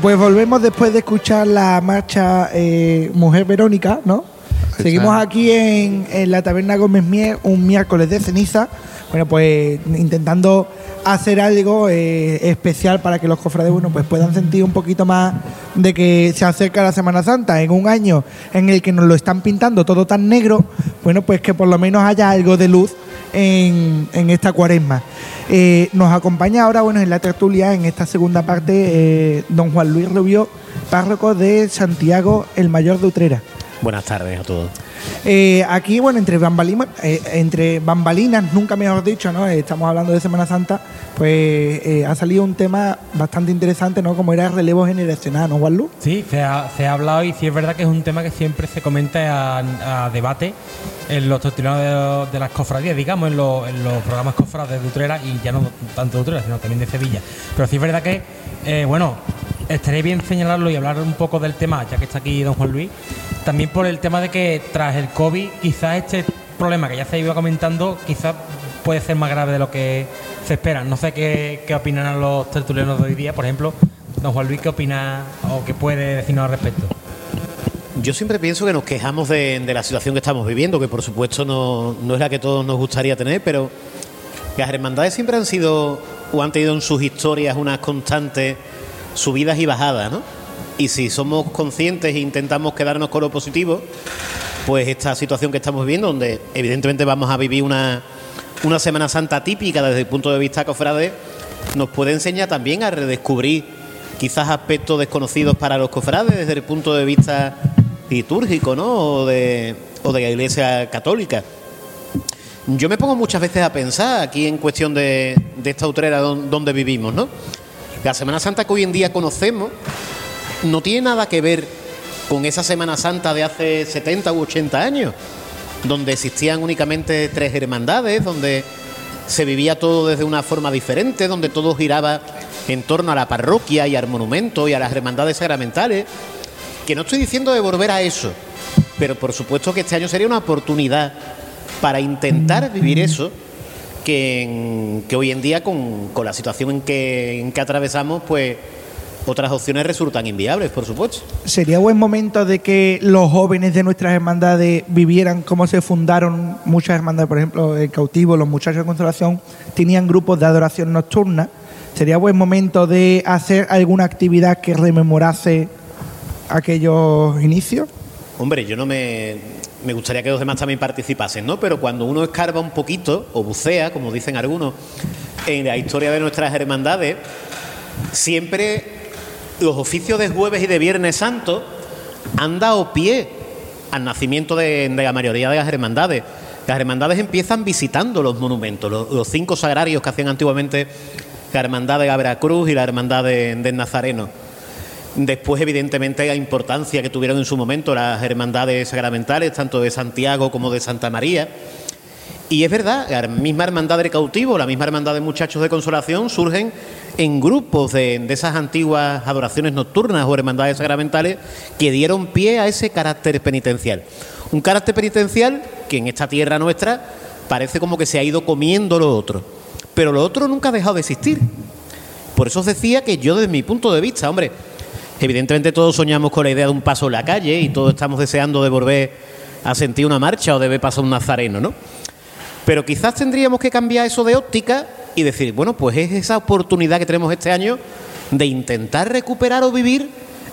Bueno, pues volvemos después de escuchar la marcha eh, Mujer Verónica, ¿no? Seguimos aquí en, en la taberna Gómez Mier un miércoles de ceniza. Bueno, pues intentando hacer algo eh, especial para que los cofrades bueno, pues puedan sentir un poquito más de que se acerca la Semana Santa en un año en el que nos lo están pintando todo tan negro, bueno, pues que por lo menos haya algo de luz en, en esta cuaresma. Eh, nos acompaña ahora, bueno, en la tertulia, en esta segunda parte, eh, don Juan Luis Rubio, párroco de Santiago, el Mayor de Utrera. Buenas tardes a todos. Eh, aquí, bueno, entre, bambalinas, eh, entre bambalinas, nunca mejor dicho, ¿no? Eh, estamos hablando de Semana Santa, pues ha salido un tema bastante interesante, ¿no? Como era el relevo generacional, ¿no, Juanlu? Sí, se ha, se ha hablado y sí es verdad que es un tema que siempre se comenta a, debate en los tertulianos de, las cofradías, digamos, en, los- programas cofrades de Utrera y ya no tanto de Utrera, sino también de Sevilla. Pero sí es verdad que, bueno, estaría bien señalarlo y hablar un poco del tema, ya que está aquí don Juan Luis, también por el tema de que tras el COVID quizás este problema que ya se ido comentando quizás puede ser más grave de lo que se espera. No sé qué, qué opinan los tertulianos de hoy día, por ejemplo, don Juan Luis, ¿qué opina o qué puede decirnos al respecto? Yo siempre pienso que nos quejamos de, de la situación que estamos viviendo, que por supuesto no, no es la que todos nos gustaría tener, pero las hermandades siempre han sido o han tenido en sus historias unas constantes subidas y bajadas, ¿no? Y si somos conscientes e intentamos quedarnos con lo positivo, pues esta situación que estamos viviendo, donde evidentemente vamos a vivir una, una Semana Santa típica desde el punto de vista cofrade, nos puede enseñar también a redescubrir quizás aspectos desconocidos para los cofrades desde el punto de vista litúrgico, ¿no? O de, o de la Iglesia Católica. Yo me pongo muchas veces a pensar aquí en cuestión de, de esta utrera don- donde vivimos, ¿no? La Semana Santa que hoy en día conocemos no tiene nada que ver con esa Semana Santa de hace 70 u 80 años, donde existían únicamente tres hermandades, donde se vivía todo desde una forma diferente, donde todo giraba en torno a la parroquia y al monumento y a las hermandades sacramentales. Que no estoy diciendo de volver a eso, pero por supuesto que este año sería una oportunidad para intentar vivir eso que, hoy en día con, con la situación en que, en que atravesamos, pues otras opciones resultan inviables, por supuesto. Sería buen momento de que los jóvenes de nuestras hermandades vivieran cómo se fundaron muchas hermandades, por ejemplo, el cautivo, los muchachos de consolación, tenían grupos de adoración nocturna. Sería buen momento de hacer alguna actividad que rememorase aquellos inicios. Hombre, yo no me, me gustaría que los demás también participasen, ¿no? Pero cuando uno escarba un poquito, o bucea, como dicen algunos, en la historia de nuestras hermandades, siempre los oficios de jueves y de viernes santo han dado pie al nacimiento de, de la mayoría de las hermandades. Las hermandades empiezan visitando los monumentos, los, cinco sagrarios que hacían antiguamente la hermandad de la Veracruz y la hermandad de- del Nazareno. Después, evidentemente, la importancia que tuvieron en su momento las hermandades sacramentales, tanto de Santiago como de Santa María. Y es verdad, la misma hermandad del cautivo, la misma hermandad de muchachos de consolación surgen en grupos de, de esas antiguas adoraciones nocturnas o hermandades sacramentales que dieron pie a ese carácter penitencial. Un carácter penitencial que en esta tierra nuestra parece como que se ha ido comiendo lo otro. Pero lo otro nunca ha dejado de existir. Por eso os decía que yo desde mi punto de vista, hombre, evidentemente todos soñamos con la idea de un paso en la calle y todos estamos deseando de volver a sentir una marcha o de ver pasar un nazareno, ¿no? Pero quizás tendríamos que cambiar eso de óptica y decir, bueno, pues es esa oportunidad que tenemos este año de intentar recuperar o vivir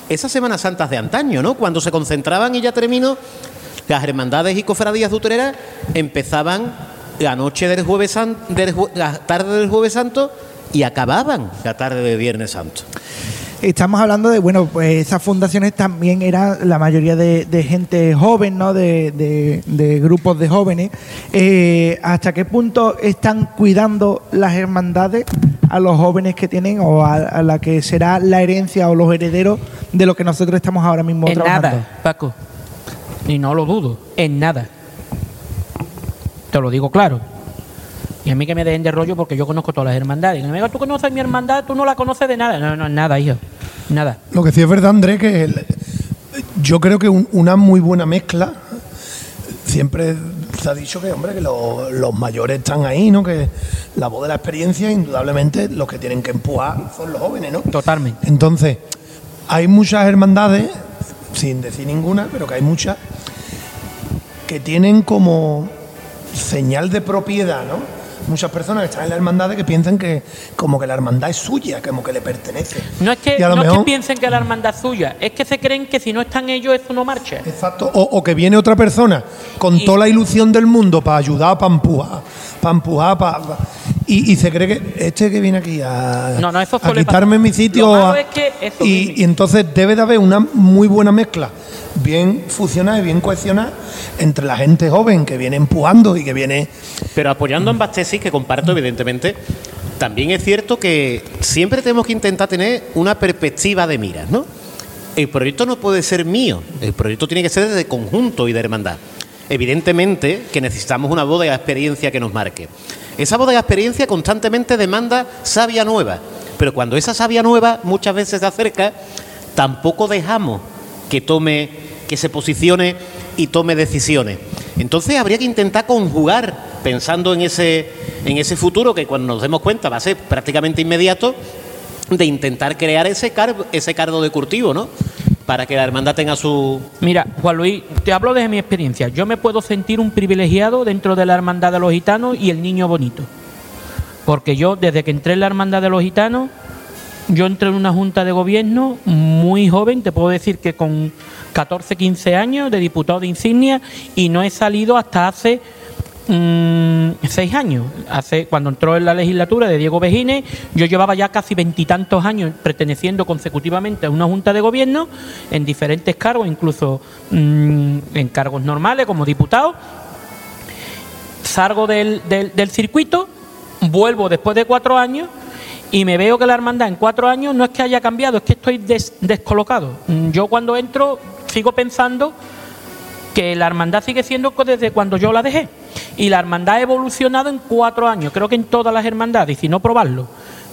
esas Semanas Santas de antaño, ¿no? Cuando se concentraban, y ya termino, las hermandades y cofradías de Utrera empezaban la noche del jueves santo, la tarde del jueves santo y acababan la tarde del viernes santo. Estamos hablando de, bueno, pues esas fundaciones también eran la mayoría de, de gente joven, ¿no? De, de- de grupos de jóvenes. Eh, ¿Hasta qué punto están cuidando las hermandades a los jóvenes que tienen o a, a la que será la herencia o los herederos de lo que nosotros estamos ahora mismo En trabajando? nada, Paco. Y no lo dudo, en nada. Te lo digo claro. Y a mí que me dejen de rollo porque yo conozco todas las hermandades. Y me digan, tú conoces mi hermandad, tú no la conoces de nada. No, no, nada, hijo. Nada. Lo que sí es verdad, Andrés, que el- yo creo que un- una muy buena mezcla. Siempre se ha dicho que, hombre, que lo- los mayores están ahí, ¿no? Que la voz de la experiencia, indudablemente, los que tienen que empujar son los jóvenes, ¿no? Totalmente. Entonces, hay muchas hermandades, sin decir ninguna, pero que hay muchas, que tienen como señal de propiedad, ¿no? Muchas personas que están en la hermandad que piensan que como que la hermandad es suya, como que le pertenece. No es que, Y a lo no es que mejor- piensen que la hermandad es suya, es que se creen que si no están ellos, eso no marcha. Exacto. O, o que viene otra persona con Y- toda la ilusión del mundo para ayudar, para empujar, para empujar, para, y, y se cree que este que viene aquí a, No, no, eso a quitarme pasar. mi sitio. A- es que eso y, y entonces debe de haber una muy buena mezcla, bien fusionada y bien cohesionada entre la gente joven que viene empujando y que viene Pero apoyando ambas tesis que comparto, evidentemente, también es cierto que siempre tenemos que intentar tener una perspectiva de miras, ¿no? El proyecto no puede ser mío, el proyecto tiene que ser de conjunto y de hermandad. Evidentemente que necesitamos una bodega de experiencia que nos marque. Esa bodega de experiencia constantemente demanda savia nueva, pero cuando esa savia nueva muchas veces se acerca, tampoco dejamos que tome, que se posicione y tome decisiones. Entonces habría que intentar conjugar, pensando en ese, en ese futuro que cuando nos demos cuenta va a ser prácticamente inmediato, de intentar crear ese, car ese cargo de cultivo, ¿no? Para que la hermandad tenga su... Mira, Juan Luis, te hablo desde mi experiencia. Yo me puedo sentir un privilegiado dentro de la hermandad de los gitanos y el niño bonito. Porque yo, desde que entré en la hermandad de los gitanos, yo entré en una junta de gobierno muy joven, te puedo decir que con 14, 15 años de diputado de insignia y no he salido hasta hace mm, seis años. Hace, cuando entró en la legislatura de Diego Bejines, yo llevaba ya casi veintitantos años perteneciendo consecutivamente a una junta de gobierno en diferentes cargos, incluso mm, en cargos normales como diputado. Salgo del, del- circuito, vuelvo después de cuatro años y me veo que la hermandad en cuatro años no es que haya cambiado, es que estoy des- descolocado. Yo cuando entro sigo pensando que la hermandad sigue siendo desde cuando yo la dejé. Y la hermandad ha evolucionado en cuatro años, creo que en todas las hermandades, y si no probarlo.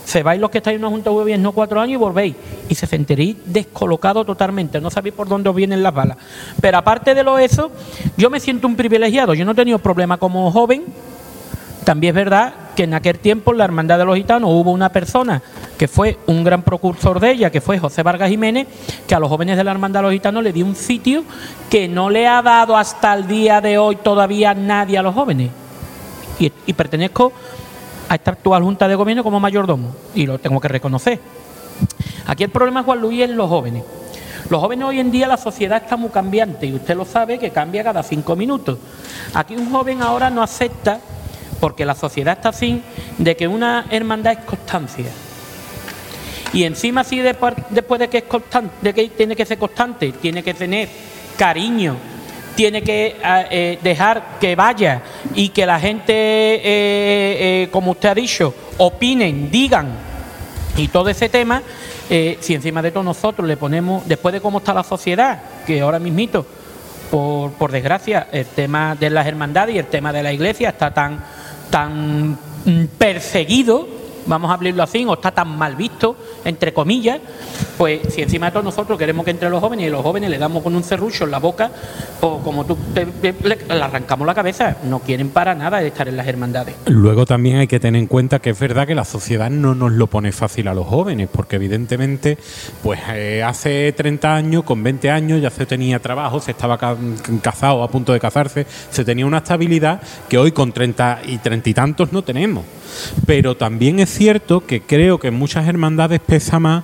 Se vais los que estáis en una junta de gobierno cuatro años y volvéis. Y se sentiréis descolocado totalmente. No sabéis por dónde os vienen las balas. Pero aparte de lo eso, yo me siento un privilegiado. Yo no he tenido problema como joven. También es verdad que en aquel tiempo en la Hermandad de los Gitanos hubo una persona que fue un gran precursor de ella, que fue José Vargas Jiménez, que a los jóvenes de la Hermandad de los Gitanos le dio un sitio que no le ha dado hasta el día de hoy todavía nadie a los jóvenes. Y, pertenezco a esta actual Junta de Gobierno como mayordomo, y lo tengo que reconocer. Aquí el problema, Juan Luis, es los jóvenes. Los jóvenes hoy en día, la sociedad está muy cambiante, y usted lo sabe que cambia cada cinco minutos. Aquí un joven ahora no acepta, porque la sociedad está así, de que una hermandad es constancia. Y encima, si después, de que es constante, de que tiene que ser constante, tiene que tener cariño, tiene que eh, eh, dejar que vaya y que la gente, eh, como usted ha dicho, opinen, digan y todo ese tema, si encima de todo nosotros le ponemos, después de cómo está la sociedad, que ahora mismito, por, por desgracia, el tema de las hermandades y el tema de la iglesia está tan, tan perseguido, vamos a hablarlo así, o está tan mal visto, entre comillas, pues si encima de todo nosotros queremos que entre los jóvenes y los jóvenes le damos con un serrucho en la boca, o como tú le, arrancamos la cabeza, no quieren para nada estar en las hermandades. Luego también hay que tener en cuenta que es verdad que la sociedad no nos lo pone fácil a los jóvenes, porque evidentemente, pues eh, hace 30 años, con 20 años, ya se tenía trabajo, se estaba ca- casado, a punto de casarse, se tenía una estabilidad que hoy con 30 y 30 y tantos no tenemos. Pero también es cierto que creo que en muchas hermandades pesa más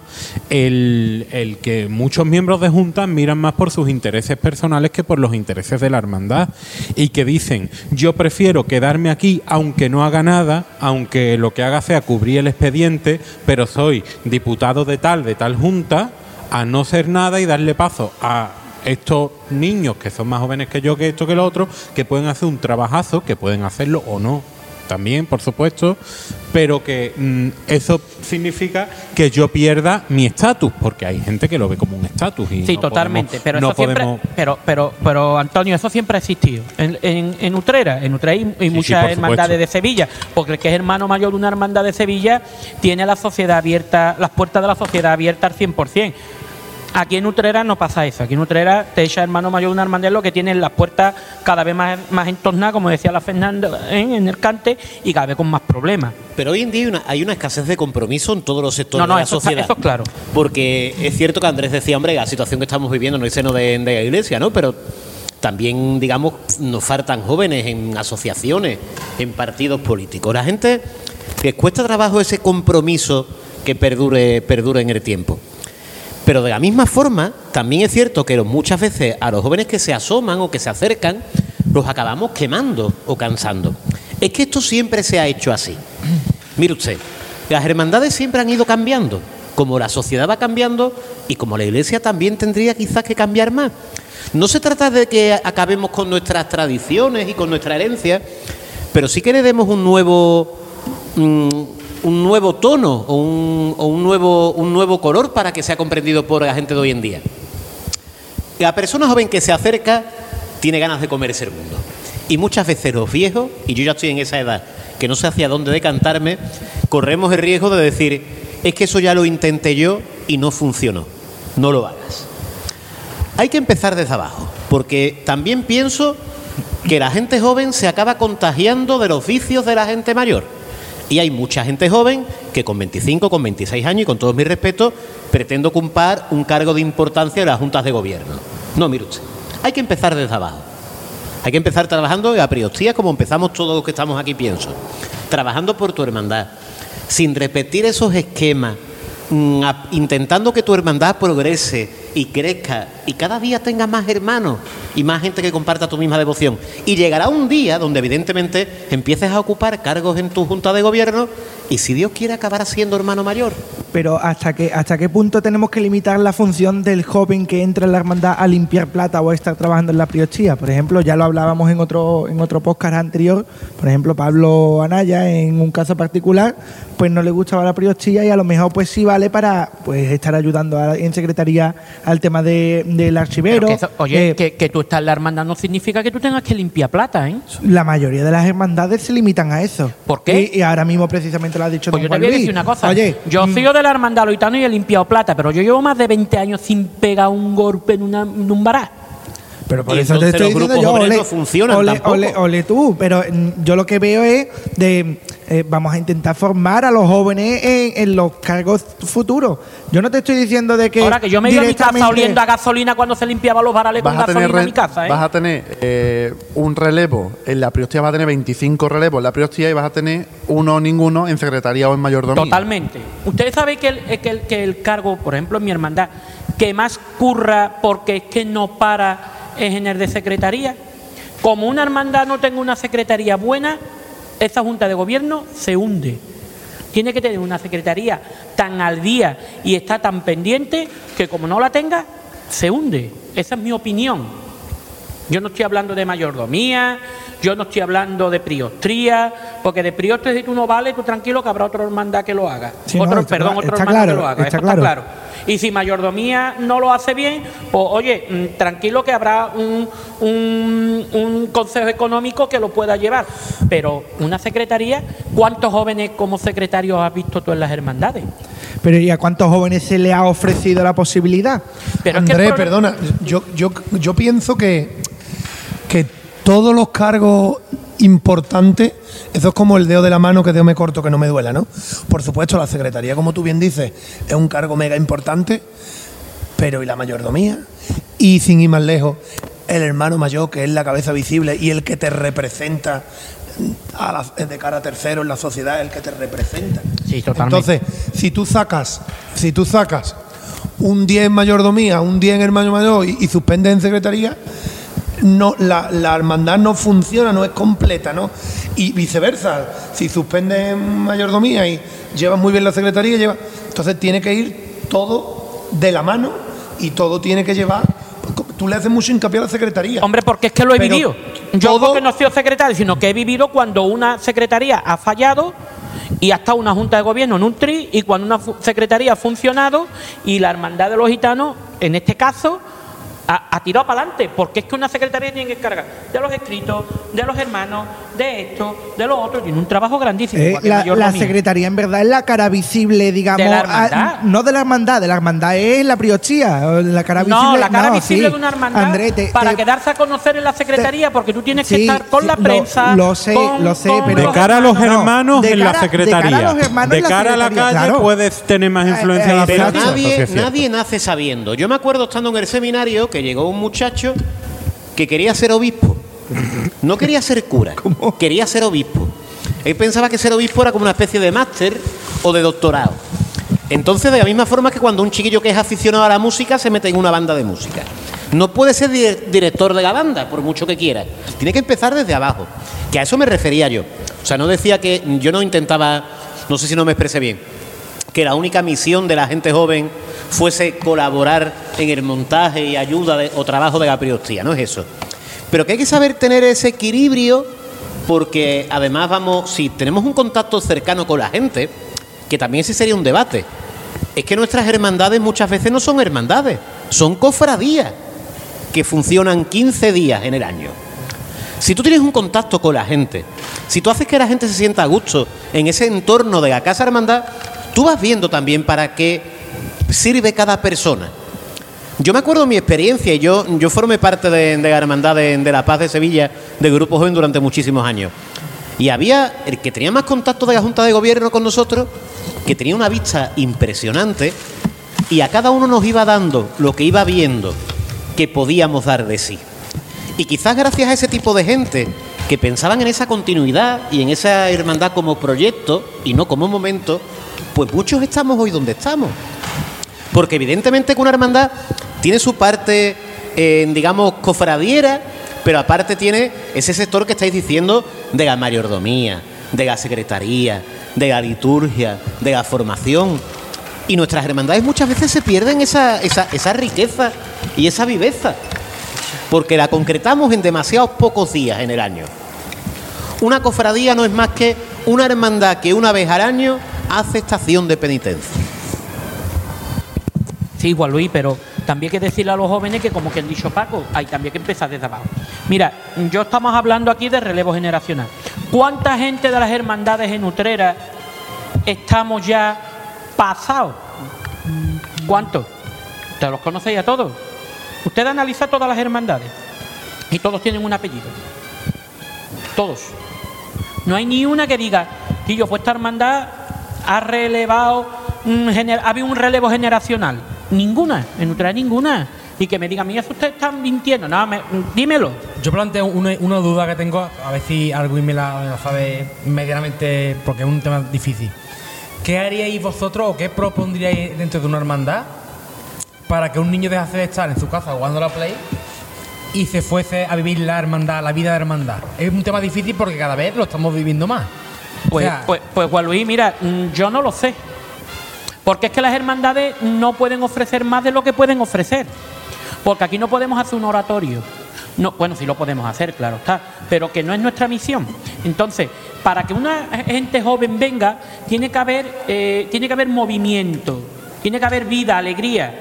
el, el que muchos miembros de juntas miran más por sus intereses personales que por los intereses de la hermandad y que dicen yo prefiero quedarme aquí aunque no haga nada, aunque lo que haga sea cubrir el expediente, pero soy diputado de tal, de tal junta, a no ser nada y darle paso a estos niños que son más jóvenes que yo, que esto, que lo otro, que pueden hacer un trabajazo, que pueden hacerlo o no también, por supuesto, pero que mm, eso significa que yo pierda mi estatus, porque hay gente que lo ve como un estatus. y Sí, no totalmente. podemos- pero no eso siempre, podemos- pero, pero, pero Antonio, eso siempre ha existido. En, en, en Utrera, en Utrera hay, hay muchas hermandades de Sevilla, porque el que es hermano mayor de una hermandad de Sevilla tiene la sociedad abierta, las puertas de la sociedad abiertas al 100%. Aquí en Utrera no pasa eso. Aquí en Utrera te echa hermano mayor de una hermandad lo que tiene las puertas cada vez más, más entornadas, como decía la Fernanda ¿eh? en el cante, y cada vez con más problemas. Pero hoy en día hay una, hay una escasez de compromiso en todos los sectores No, no, de la eso está- sociedad. eso es claro. Porque es cierto que Andrés decía, hombre, la situación que estamos viviendo no es seno de, de la iglesia, ¿no? Pero también, digamos, nos faltan jóvenes en asociaciones, en partidos políticos. La gente les cuesta trabajo ese compromiso que perdure, perdure en el tiempo. Pero de la misma forma, también es cierto que muchas veces a los jóvenes que se asoman o que se acercan, los acabamos quemando o cansando. Es que esto siempre se ha hecho así. Mire usted, las hermandades siempre han ido cambiando, como la sociedad va cambiando y como la iglesia también tendría quizás que cambiar más. No se trata de que acabemos con nuestras tradiciones y con nuestra herencia, pero sí que le demos un nuevo, mm, un nuevo tono o, un, o un nuevo, un nuevo color para que sea comprendido por la gente de hoy en día. La persona joven que se acerca tiene ganas de comerse el mundo. Y muchas veces los viejos, y yo ya estoy en esa edad que no sé hacia dónde decantarme, corremos el riesgo de decir, es que eso ya lo intenté yo y no funcionó. No lo hagas. Hay que empezar desde abajo, porque también pienso que la gente joven se acaba contagiando de los vicios de la gente mayor. Y hay mucha gente joven que con 25, con 26 años y con todos mis respetos, pretendo ocupar un cargo de importancia en las juntas de gobierno. No, mire usted, hay que empezar desde abajo. Hay que empezar trabajando a priostía como empezamos todos los que estamos aquí, pienso. Trabajando por tu hermandad, sin repetir esos esquemas, intentando que tu hermandad progrese y crezca y cada día tenga más hermanos y más gente que comparta tu misma devoción. Y llegará un día donde evidentemente empieces a ocupar cargos en tu junta de gobierno y si Dios quiere acabar siendo hermano mayor. Pero ¿hasta qué, ¿hasta qué punto tenemos que limitar la función del joven que entra en la hermandad a limpiar plata o a estar trabajando en la priostía? Por ejemplo, ya lo hablábamos en otro, en otro podcast anterior, por ejemplo, Pablo Anaya, en un caso particular, pues no le gustaba la priostía y a lo mejor pues sí vale para pues estar ayudando a- en secretaría al tema de, del archivero. Que eso- oye, Eh, que, que tú estás en la hermandad no significa que tú tengas que limpiar plata, ¿eh? La mayoría de las hermandades se limitan a eso. ¿Por qué? Y, y ahora mismo precisamente lo ha dicho Pues don yo te voy a decir una cosa. Oye, yo mm, soy de la hermandad loitano y he limpiado plata, pero yo llevo más de 20 años sin pegar un golpe en, en un bará. Pero por Y eso te estoy los diciendo grupos yo, jóvenes ole, no funcionan ole, tampoco. ole, ole tú, pero mm, yo lo que veo es de eh, vamos a intentar formar a los jóvenes en, en los cargos futuros. Yo no te estoy diciendo de que Ahora que yo me iba a mi casa oliendo a gasolina cuando se limpiaba los varales con gasolina en mi casa, ¿eh? vas a tener eh, un relevo en la priostía, vas a tener 25 relevos en la priostía y vas a tener uno o ninguno en secretaría o en mayordomía. Totalmente. Ustedes saben que el, que, el, que el cargo, por ejemplo, en mi hermandad, que más curra porque es que no para es en el de secretaría. Como una hermandad no tenga una secretaría buena, esa junta de gobierno se hunde. Tiene que tener una secretaría tan al día y está tan pendiente que como no la tenga, se hunde. Esa es mi opinión. Yo no estoy hablando de mayordomía, yo no estoy hablando de priostría, porque de priostre si tú no vale, tú tranquilo que habrá otro hermandad que lo haga. Sí, no, otro, está perdón, hermano claro, que lo haga. está esto está claro. claro. Y si mayordomía no lo hace bien, pues oye, mm, tranquilo que habrá un, un- un consejo económico que lo pueda llevar. Pero una secretaría, ¿cuántos jóvenes como secretarios has visto tú en las hermandades? Pero ¿y a cuántos jóvenes se le ha ofrecido la posibilidad? Pero es que el Andrés, problema- perdona, yo, yo, yo pienso que, que todos los cargos importantes, eso es como el dedo de la mano que dedo me corto que no me duela, ¿no? Por supuesto, la secretaría, como tú bien dices, es un cargo mega importante, pero ¿y la mayordomía? Y sin ir más lejos, el hermano mayor, que es la cabeza visible y el que te representa a la- de cara a tercero en la sociedad, el que te representa. Sí, totalmente. Entonces, si tú sacas, si tú sacas un 10 en mayordomía, un 10 en hermano mayor y, y suspendes en secretaría, no, la, la hermandad no funciona, no es completa, ¿no? Y viceversa, si suspendes en mayordomía y llevas muy bien la secretaría, lleva, entonces tiene que ir todo de la mano y todo tiene que llevar. Tú le haces mucho hincapié a la secretaría. Hombre, porque es que lo he vivido. Yo todo- porque no he sido secretario, sino que he vivido cuando una secretaría ha fallado y ha estado una junta de gobierno en un tri y cuando una secretaría ha funcionado y la hermandad de los gitanos, en este caso, ha, ha tirado para adelante, porque es que una secretaría tiene que encargar. De los escritos, de los hermanos, de esto, de lo otro, tiene un trabajo grandísimo. Eh, la, secretaría en verdad es la cara visible, digamos. De la hermandad. ah, no de la hermandad, de la hermandad es la priostía. o La cara visible. No, la cara no, visible sí. de una hermandad André, te- para te- quedarse a conocer en la secretaría, porque tú tienes que estar con sí, la prensa. lo sé, con- lo sé, con pero- De cara a los No, hermanos en la de secretaría. cara a los hermanos De en la cara a la calle claro. puedes tener más influencia en la eh, Pero nadie, nadie nace sabiendo. Yo me acuerdo estando en el seminario que llegó un muchacho que quería ser obispo. No quería ser cura, quería ser obispo. Él pensaba que ser obispo era como una especie de máster o de doctorado. Entonces, de la misma forma que cuando un chiquillo que es aficionado a la música se mete en una banda de música. No puede ser di- director de la banda, por mucho que quiera. Tiene que empezar desde abajo. Que a eso me refería yo. O sea, no decía que yo no intentaba, no sé si no me expresé bien, que la única misión de la gente joven fuese colaborar en el montaje y ayuda de- o trabajo de la priostía, no es eso. Pero que hay que saber tener ese equilibrio porque además vamos, si tenemos un contacto cercano con la gente, que también ese sería un debate, es que nuestras hermandades muchas veces no son hermandades, son cofradías que funcionan 15 días en el año. Si tú tienes un contacto con la gente, si tú haces que la gente se sienta a gusto en ese entorno de la casa hermandad, tú vas viendo también para qué sirve cada persona. Yo me acuerdo de mi experiencia yo, yo formé parte de, la Hermandad de, de la Paz de Sevilla, de Grupo Joven, durante muchísimos años. Y había el que tenía más contacto de la Junta de Gobierno con nosotros, que tenía una vista impresionante, y a cada uno nos iba dando lo que iba viendo que podíamos dar de sí. Y quizás gracias a ese tipo de gente que pensaban en esa continuidad y en esa hermandad como proyecto y no como momento, pues muchos estamos hoy donde estamos. Porque evidentemente que una hermandad tiene su parte, eh, digamos, cofradiera, pero aparte tiene ese sector que estáis diciendo de la mayordomía, de la secretaría, de la liturgia, de la formación. Y nuestras hermandades muchas veces se pierden esa, esa, esa riqueza y esa viveza, porque la concretamos en demasiados pocos días en el año. Una cofradía no es más que una hermandad que una vez al año hace estación de penitencia. Sí, Juan Luis, pero también hay que decirle a los jóvenes que, como que han dicho Paco, hay también que empezar desde abajo. Mira, yo estamos hablando aquí de relevo generacional. ¿Cuánta gente de las hermandades en Utrera estamos ya pasados? ¿Cuántos? ¿Ustedes los conocéis a todos? Usted analiza todas las hermandades y todos tienen un apellido. Todos. No hay ni una que diga, que yo, pues esta hermandad ha relevado, ha habido un relevo generacional. Ninguna, en Utrera ninguna. Y que me digan, mira, eso ustedes están mintiendo. No, me- dímelo. Yo planteo una, una duda que tengo, a ver si alguien me la, me la sabe medianamente, porque es un tema difícil. ¿Qué haríais vosotros o qué propondríais dentro de una hermandad para que un niño dejase de estar en su casa jugando a la Play y se fuese a vivir la hermandad, la vida de hermandad? Es un tema difícil porque cada vez lo estamos viviendo más. Pues, O sea, pues, pues Juan Luis, mira, mm, yo no lo sé. Porque es que las hermandades no pueden ofrecer más de lo que pueden ofrecer. Porque aquí no podemos hacer un oratorio. No, bueno, sí lo podemos hacer, claro está, pero que no es nuestra misión. Entonces, para que una gente joven venga, tiene que haber, eh, tiene que haber movimiento, tiene que haber vida, alegría.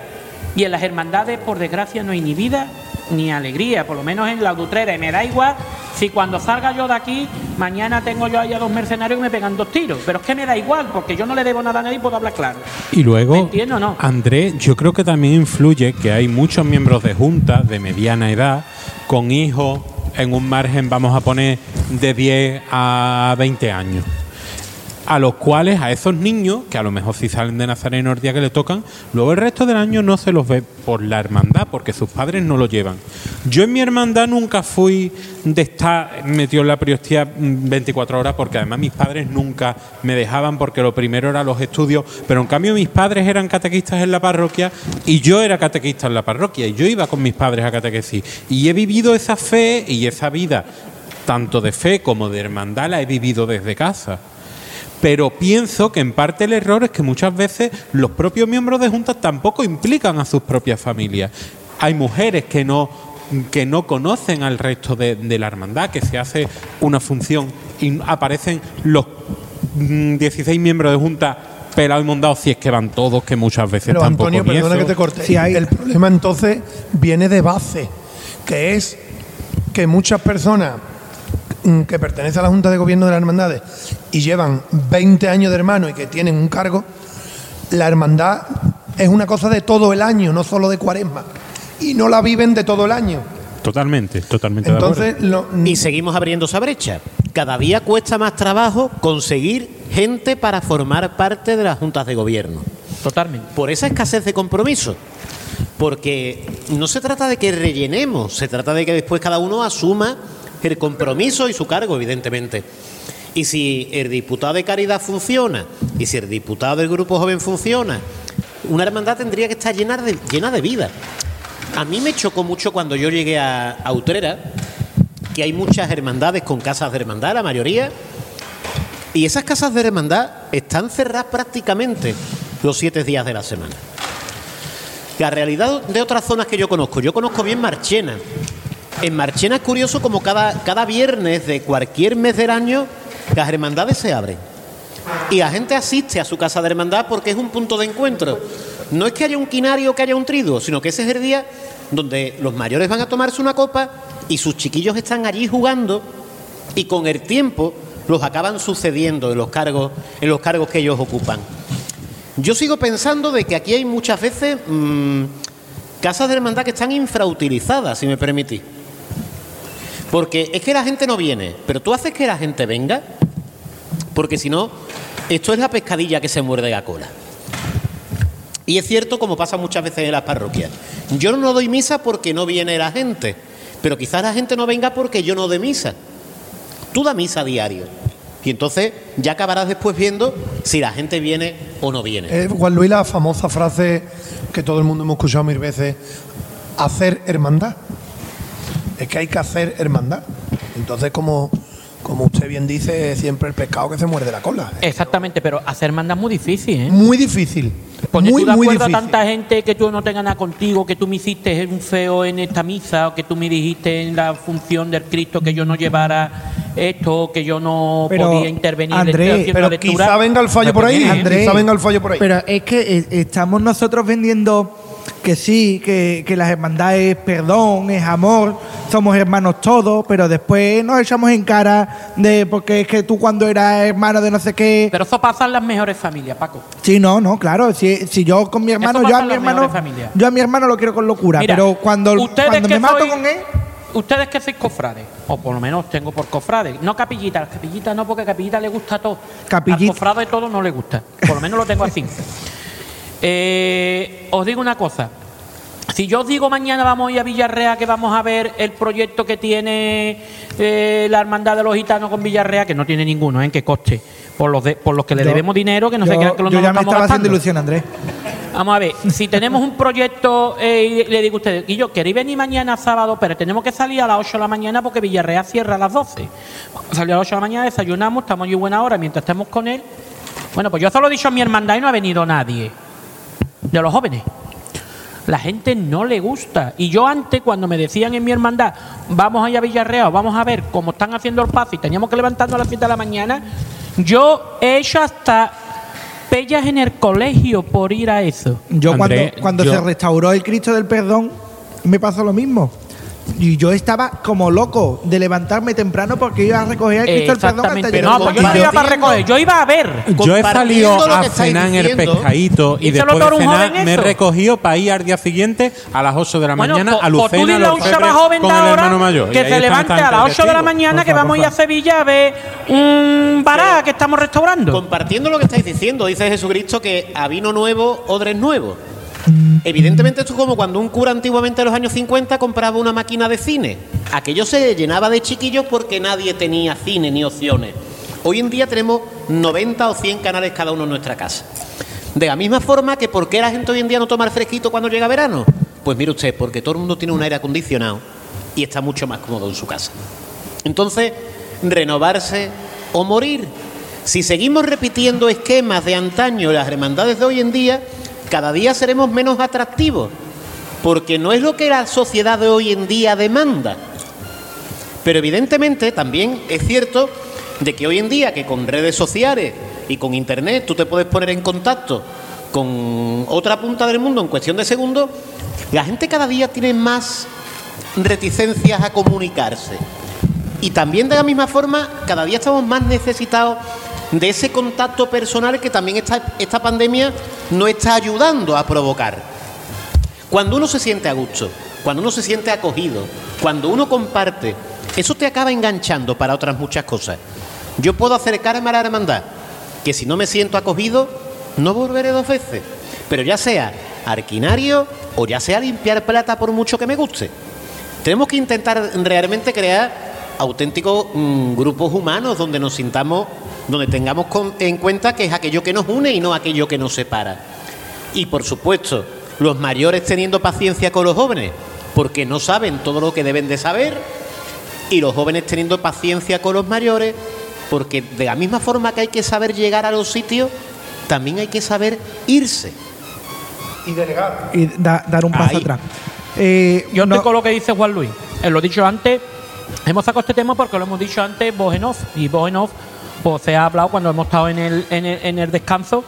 Y en las hermandades, por desgracia, no hay ni vida ni alegría, por lo menos en la Utrera. Y me da igual si cuando salga yo de aquí, mañana tengo yo ahí a dos mercenarios que me pegan dos tiros. Pero es que me da igual, porque yo no le debo nada a nadie y puedo hablar claro. Y luego, ¿Me entiendo o no? Andrés, yo creo que también influye que hay muchos miembros de junta de mediana edad con hijos en un margen, vamos a poner, de 10 a 20 años. A los cuales, a esos niños, que a lo mejor si salen de Nazareno el día que le tocan, luego el resto del año no se los ve por la hermandad, porque sus padres no lo llevan. Yo en mi hermandad nunca fui de estar metido en la priostía mm, 24 horas, porque además mis padres nunca me dejaban, porque lo primero eran los estudios, pero en cambio mis padres eran catequistas en la parroquia y yo era catequista en la parroquia, y yo iba con mis padres a catequesis. Y he vivido esa fe y esa vida, tanto de fe como de hermandad, la he vivido desde casa. Pero pienso que en parte el error es que muchas veces los propios miembros de juntas tampoco implican a sus propias familias. Hay mujeres que no, que no conocen al resto de, de la hermandad, que se hace una función y aparecen los mm, 16 miembros de junta pelados y mondados, si es que van todos, que muchas veces Pero tampoco Antonio, ni perdona eso. que te corte. Sí, hay- El problema entonces viene de base, que es que muchas personas mm, que pertenece a la Junta de Gobierno de las Hermandades y llevan 20 años de hermano y que tienen un cargo, la hermandad es una cosa de todo el año, no solo de cuaresma. Y no la viven de todo el año. Totalmente, totalmente de Entonces, acuerdo. lo- Y seguimos abriendo esa brecha. Cada día cuesta más trabajo conseguir gente para formar parte de las juntas de gobierno. Totalmente. Por esa escasez de compromiso. Porque no se trata de que rellenemos, se trata de que después cada uno asuma el compromiso y su cargo, evidentemente. Y si el diputado de Caridad funciona, y si el diputado del Grupo Joven funciona, una hermandad tendría que estar llena de, vida. A mí me chocó mucho cuando yo llegué a, a Utrera, que hay muchas hermandades con casas de hermandad, la mayoría, y esas casas de hermandad están cerradas prácticamente los siete días de la semana. La realidad de otras zonas que yo conozco, yo conozco bien Marchena. En Marchena es curioso como cada, cada viernes de cualquier mes del año las hermandades se abren. Y la gente asiste a su casa de hermandad porque es un punto de encuentro. No es que haya un quinario que haya un triduo, sino que ese es el día donde los mayores van a tomarse una copa y sus chiquillos están allí jugando y con el tiempo los acaban sucediendo en los cargos, en los cargos que ellos ocupan. Yo sigo pensando de que aquí hay muchas veces mm, casas de hermandad que están infrautilizadas, si me permitís. Porque es que la gente no viene, pero tú haces que la gente venga, porque si no, esto es la pescadilla que se muerde la cola. Y es cierto, como pasa muchas veces en las parroquias. Yo no doy misa porque no viene la gente, pero quizás la gente no venga porque yo no doy misa. Tú da misa a diario. Y entonces ya acabarás después viendo si la gente viene o no viene. Es Juan Luis la famosa frase que todo el mundo hemos escuchado mil veces, hacer hermandad. Es que hay que hacer hermandad. Entonces, como, como usted bien dice, siempre el pescado que se muerde la cola. Exactamente, pero hacer manda es muy difícil, ¿eh? Muy difícil. Porque muy, tú de muy acuerdo a tanta gente que tú no tengas nada contigo, que tú me hiciste un feo en esta misa, o que tú me dijiste en la función del Cristo que yo no llevara esto, que yo no Pero, podía intervenir. Haciendo Pero lectura. quizá venga el fallo por ahí. Quizá venga el fallo por ahí. Pero es que eh, estamos nosotros vendiendo que sí, que, que las hermandades es perdón, es amor, somos hermanos todos, pero después nos echamos en cara de porque es que tú cuando eras hermano de no sé qué. Pero eso pasa en las mejores familias, Paco. Sí, no, no, claro. Si, si yo con mi hermano, yo a mi hermano, yo a mi hermano lo quiero con locura, Mira, pero cuando, ustedes cuando que me mato sois- con él, Ustedes que sois cofrades, o por lo menos tengo por cofrades, no capillitas, las capillitas no, porque a capillita le gusta todo. Capillita. Al cofrade todo no le gusta, por lo menos lo tengo así. Eh, os digo una cosa, si yo os digo mañana vamos a ir a Villarrea que vamos a ver el proyecto que tiene eh, la hermandad de los gitanos con Villarrea, que no tiene ninguno, ¿eh? que coste, por los, de- por los que le yo- debemos dinero, que no se crean que lo yo no ya me estamos estaba haciendo ilusión, Andrés. Vamos a ver, si tenemos un proyecto eh, y le digo a ustedes, y yo queréis venir mañana sábado, pero tenemos que salir a las 8 de la mañana porque Villarreal cierra a las 12. Vamos a las 8 de la mañana, desayunamos, estamos allí buena hora mientras estemos con él. Bueno, pues yo se lo he dicho a mi hermandad y no ha venido nadie. De los jóvenes. La gente no le gusta. Y yo antes, cuando me decían en mi hermandad, vamos allá a Villarreal, vamos a ver cómo están haciendo el paso y teníamos que levantarnos a las 7 de la mañana, yo he hecho hasta pellas en el colegio por ir a eso. Yo cuando, cuando yo- se restauró el Cristo del Perdón, me pasó lo mismo. Y yo estaba como loco de levantarme temprano porque iba a recoger el Cristo del Perdón hasta llegar No, a pues yo no iba para recoger, yo iba a ver. Yo he salido a cenar en el pescadito y ¿y después de un cenar me he recogido para ir al día siguiente a las 8 de la Bueno, mañana pues- a pues tú Lucena dile a un los chaval Febres, joven con de el ahora hermano mayor. Que se levante a las 8 de la mañana que vamos a ir a. Sevilla a ver un bará que estamos restaurando. Compartiendo lo que estáis diciendo, dice Jesucristo que a vino nuevo, odres nuevos. Evidentemente esto es como cuando un cura antiguamente en los años 50 compraba una máquina de cine. Aquello se llenaba de chiquillos porque nadie tenía cine ni opciones. Hoy en día tenemos 90 o 100 canales cada uno en nuestra casa. De la misma forma que ¿por qué la gente hoy en día no toma el fresquito cuando llega verano? Pues mire usted, porque todo el mundo tiene un aire acondicionado y está mucho más cómodo en su casa. Entonces, renovarse o morir. Si seguimos repitiendo esquemas de antaño, las hermandades de hoy en día, cada día seremos menos atractivos, porque no es lo que la sociedad de hoy en día demanda. Pero evidentemente también es cierto de que hoy en día que con redes sociales y con internet tú te puedes poner en contacto con otra punta del mundo en cuestión de segundos, la gente cada día tiene más reticencias a comunicarse. Y también de la misma forma, cada día estamos más necesitados de ese contacto personal que también esta, esta pandemia nos está ayudando a provocar. Cuando uno se siente a gusto, cuando uno se siente acogido, cuando uno comparte, eso te acaba enganchando para otras muchas cosas. Yo puedo acercarme a la hermandad, que si no me siento acogido, no volveré dos veces. Pero ya sea arquinario o ya sea limpiar plata por mucho que me guste. Tenemos que intentar realmente crear auténticos mm, grupos humanos donde nos sintamos, donde tengamos con- en cuenta que es aquello que nos une y no aquello que nos separa. Y por supuesto, los mayores teniendo paciencia con los jóvenes, porque no saben todo lo que deben de saber, y los jóvenes teniendo paciencia con los mayores, porque de la misma forma que hay que saber llegar a los sitios, también hay que saber irse. Y delegar. y da- dar un paso Ahí. atrás. Eh, Yo no- estoy con lo que dice Juan Luis. Eh, lo he dicho antes, hemos sacado este tema porque lo hemos dicho antes voz. Y voz en off, pues se ha hablado cuando hemos estado en el, en el, en el descanso,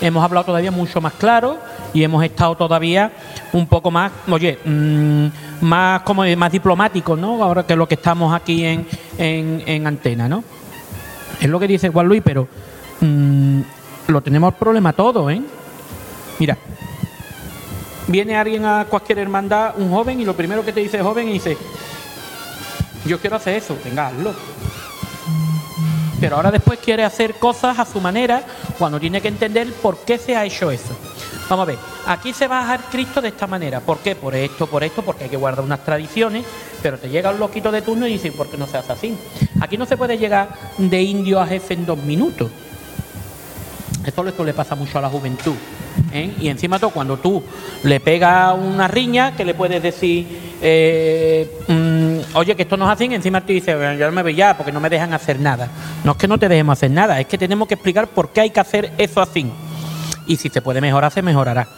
hemos hablado todavía mucho más claro y hemos estado todavía un poco más, oye, mm, más como más diplomáticos, ¿no? Ahora que lo que estamos aquí en, en, en antena, ¿no? Es lo que dice Juan Luis, pero mm, lo tenemos problema todo, ¿eh? Mira, viene alguien a cualquier hermandad, un joven, y lo primero que te dice el joven y dice, yo quiero hacer eso, venga, hazlo. Pero ahora después quiere hacer cosas a su manera cuando tiene que entender por qué se ha hecho eso. Vamos a ver, aquí se va a dejar Cristo de esta manera. ¿Por qué? Por esto, por esto, porque hay que guardar unas tradiciones, pero te llega un loquito de turno y dice, ¿por qué no se hace así? Aquí no se puede llegar de indio a jefe en dos minutos. Esto le pasa mucho a la juventud. ¿Eh? Y encima todo, cuando tú le pegas una riña, que le puedes decir, eh, mm, oye, que esto no es así, y encima tú dices, "Bueno, yo no me voy ya porque no me dejan hacer nada. No es que no te dejemos hacer nada, es que tenemos que explicar por qué hay que hacer eso así. Y si se puede mejorar, se mejorará.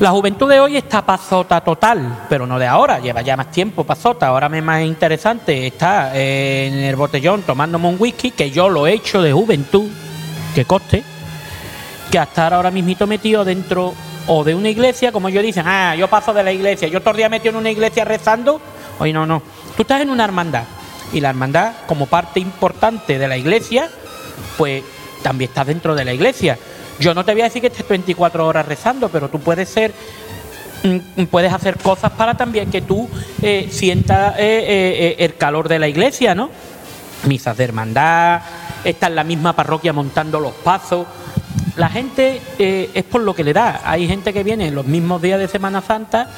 La juventud de hoy está pasota total, pero no de ahora, lleva ya más tiempo pasota. Ahora me es más interesante está eh, en el botellón tomándome un whisky, que yo lo he hecho de juventud, que coste, que a estar ahora mismito metido dentro o de una iglesia, como ellos dicen, ah, yo paso de la iglesia, yo todo el día metido en una iglesia rezando. Oye, no, no. Tú estás en una hermandad y la hermandad, como parte importante de la iglesia, pues también estás dentro de la iglesia. Yo no te voy a decir que estés 24 horas rezando, pero tú puedes ser mm, puedes hacer cosas para también que tú eh, sientas eh, eh, eh, el calor de la iglesia, ¿no? Misas de hermandad, está en la misma parroquia montando los pasos. La gente eh, es por lo que le da. Hay gente que viene en los mismos días de Semana Santa,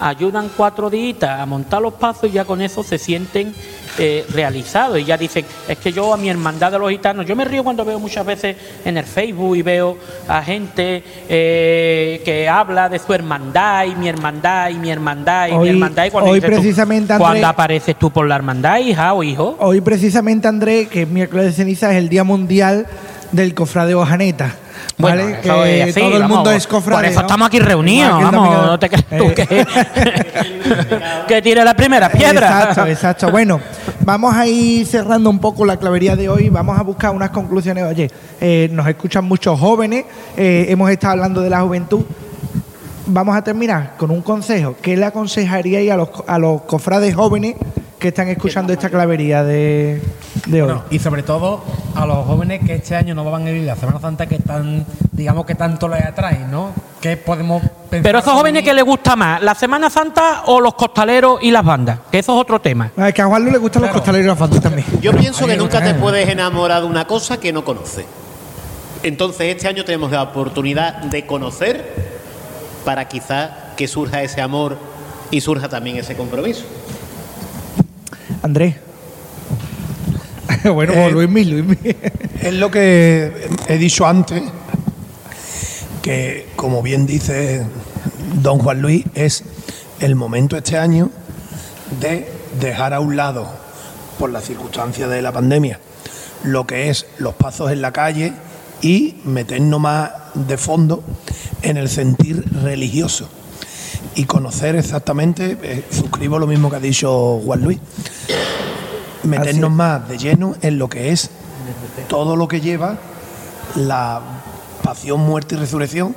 ayudan cuatro días a montar los pasos y ya con eso se sienten eh, realizados. Y ya dicen, es que yo a mi hermandad de los gitanos, yo me río cuando veo muchas veces en el Facebook y veo a gente eh, que habla de su hermandad y mi hermandad y mi hermandad y mi hermandad. Y cuando hoy tú, precisamente, André- cuando apareces tú por la hermandad, hija o hijo. Hoy precisamente, André, que es miércoles de ceniza, es el Día Mundial del Cofradeo Janeta. ¿Vale? Bueno, eso que es así, todo el vamos, mundo es cofrade. Por eso ¿no? estamos aquí reunidos, vamos, no te creas tú Eh, que, que tire la primera piedra. Exacto, exacto. Bueno, vamos a ir cerrando un poco la clavería de hoy. Vamos a buscar unas conclusiones. Oye, eh, nos escuchan muchos jóvenes. eh, hemos estado hablando de la juventud. Vamos a terminar con un consejo. ¿Qué le aconsejaríais a los, a los cofrades jóvenes que están escuchando esta clavería de, de hoy? Bueno, y sobre todo a los jóvenes que este año no van a vivir la Semana Santa que tan, digamos que tanto les atrae, ¿no? ¿Qué podemos pensar? Pero esos jóvenes que les gusta más, la Semana Santa o los costaleros y las bandas, que eso es otro tema. Ah, que a Juan Luis le gustan los costaleros y las bandas también. Yo pienso que nunca te claro. puedes enamorar de una cosa que no conoces. Entonces este año tenemos la oportunidad de conocer para quizá que surja ese amor y surja también ese compromiso. Andrés. bueno, Eh, Luis Mil, Luis Mil. Es lo que he dicho antes, que como bien dice don Juan Luis, es el momento este año de dejar a un lado, por las circunstancias de la pandemia, lo que es los pasos en la calle y meternos más de fondo en el sentir religioso y conocer exactamente, eh, suscribo lo mismo que ha dicho Juan Luis, meternos más de lleno en lo que es todo lo que lleva la pasión, muerte y resurrección,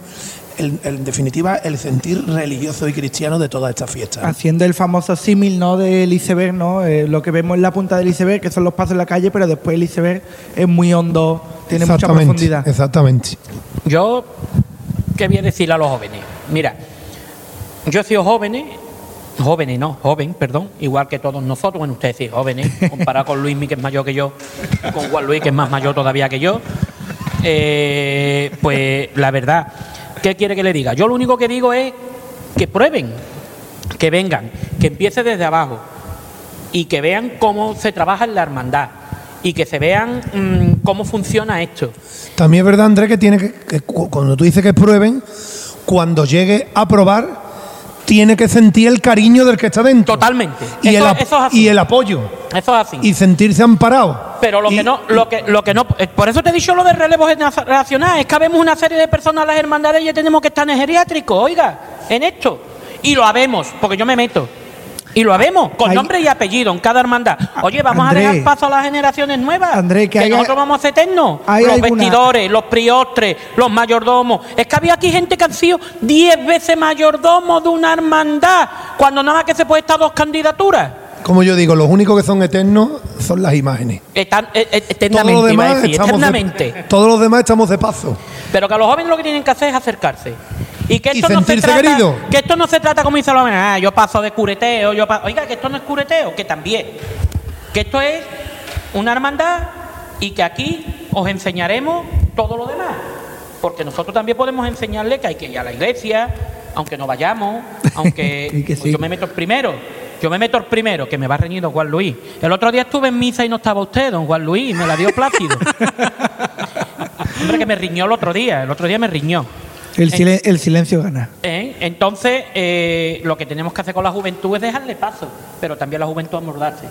el- el- en definitiva, el sentir religioso y cristiano de todas estas fiestas. Haciendo el famoso símil ¿no? del iceberg, ¿no? Eh, lo que vemos en la punta del iceberg, que son los pasos en la calle, pero después el iceberg es muy hondo, tiene mucha profundidad. Exactamente. Yo, ¿qué voy a decirle a los jóvenes? Mira, yo he sido jóvenes, jóvenes no, joven, perdón, igual que todos nosotros, bueno, ustedes sí, jóvenes, comparado con Luismi, que es mayor que yo, con Juan Luis, que es más mayor todavía que yo, eh, pues la verdad, ¿qué quiere que le diga? Yo lo único que digo es que prueben, que vengan, que empiece desde abajo y que vean cómo se trabaja en la hermandad y que se vean mm, cómo funciona esto. También es verdad, Andrés, que tiene que, que cu- cuando tú dices que prueben, cuando llegue a probar, tiene que sentir el cariño del que está dentro. Totalmente. Y, Eso- el, eso es así. y el apoyo. Eso es así. Y sentirse amparado. Pero lo Y- que no, lo que, lo que no, eh, por eso te he dicho lo del relevo generacional, es que habemos una serie de personas las hermandades y ya tenemos que estar en geriátrico, oiga, en esto. Y lo habemos, porque yo me meto. Y lo habemos, con Hay- nombre y apellido en cada hermandad. Oye, vamos Andrés. a dejar paso a las generaciones nuevas. Andrés, que que haya- nosotros vamos a ser eternos. hay Los alguna- vestidores, los priostres, los mayordomos. Es que había aquí gente que han sido 10 veces mayordomos de una hermandad, cuando nada más que se puede estar dos candidaturas. Como yo digo, los únicos que son eternos son las imágenes. Están, eh, eh, Todos eternamente, los iba a demás decir, estamos de- eternamente. todos los demás estamos de paso. Pero que a los jóvenes lo que tienen que hacer es acercarse. Y que Y esto, no se, trata, querido. que esto no se trata como dice jóvenes, ah, yo paso de cureteo, yo pa-". Oiga, que esto no es cureteo, que también. Que esto es una hermandad y que aquí os enseñaremos todo lo demás. Porque nosotros también podemos enseñarle que hay que ir a la iglesia, aunque no vayamos, aunque pues sí. yo me meto el primero. Yo me meto el primero, que me va reñido Juan Luis. El otro día estuve en misa y no estaba usted, don Juan Luis, y me la dio plácido. Hombre, que me riñó el otro día, el otro día me riñó. El, silen- el silencio gana. ¿Eh? Entonces, eh, lo que tenemos que hacer con la juventud es dejarle paso, pero también la juventud amordarse.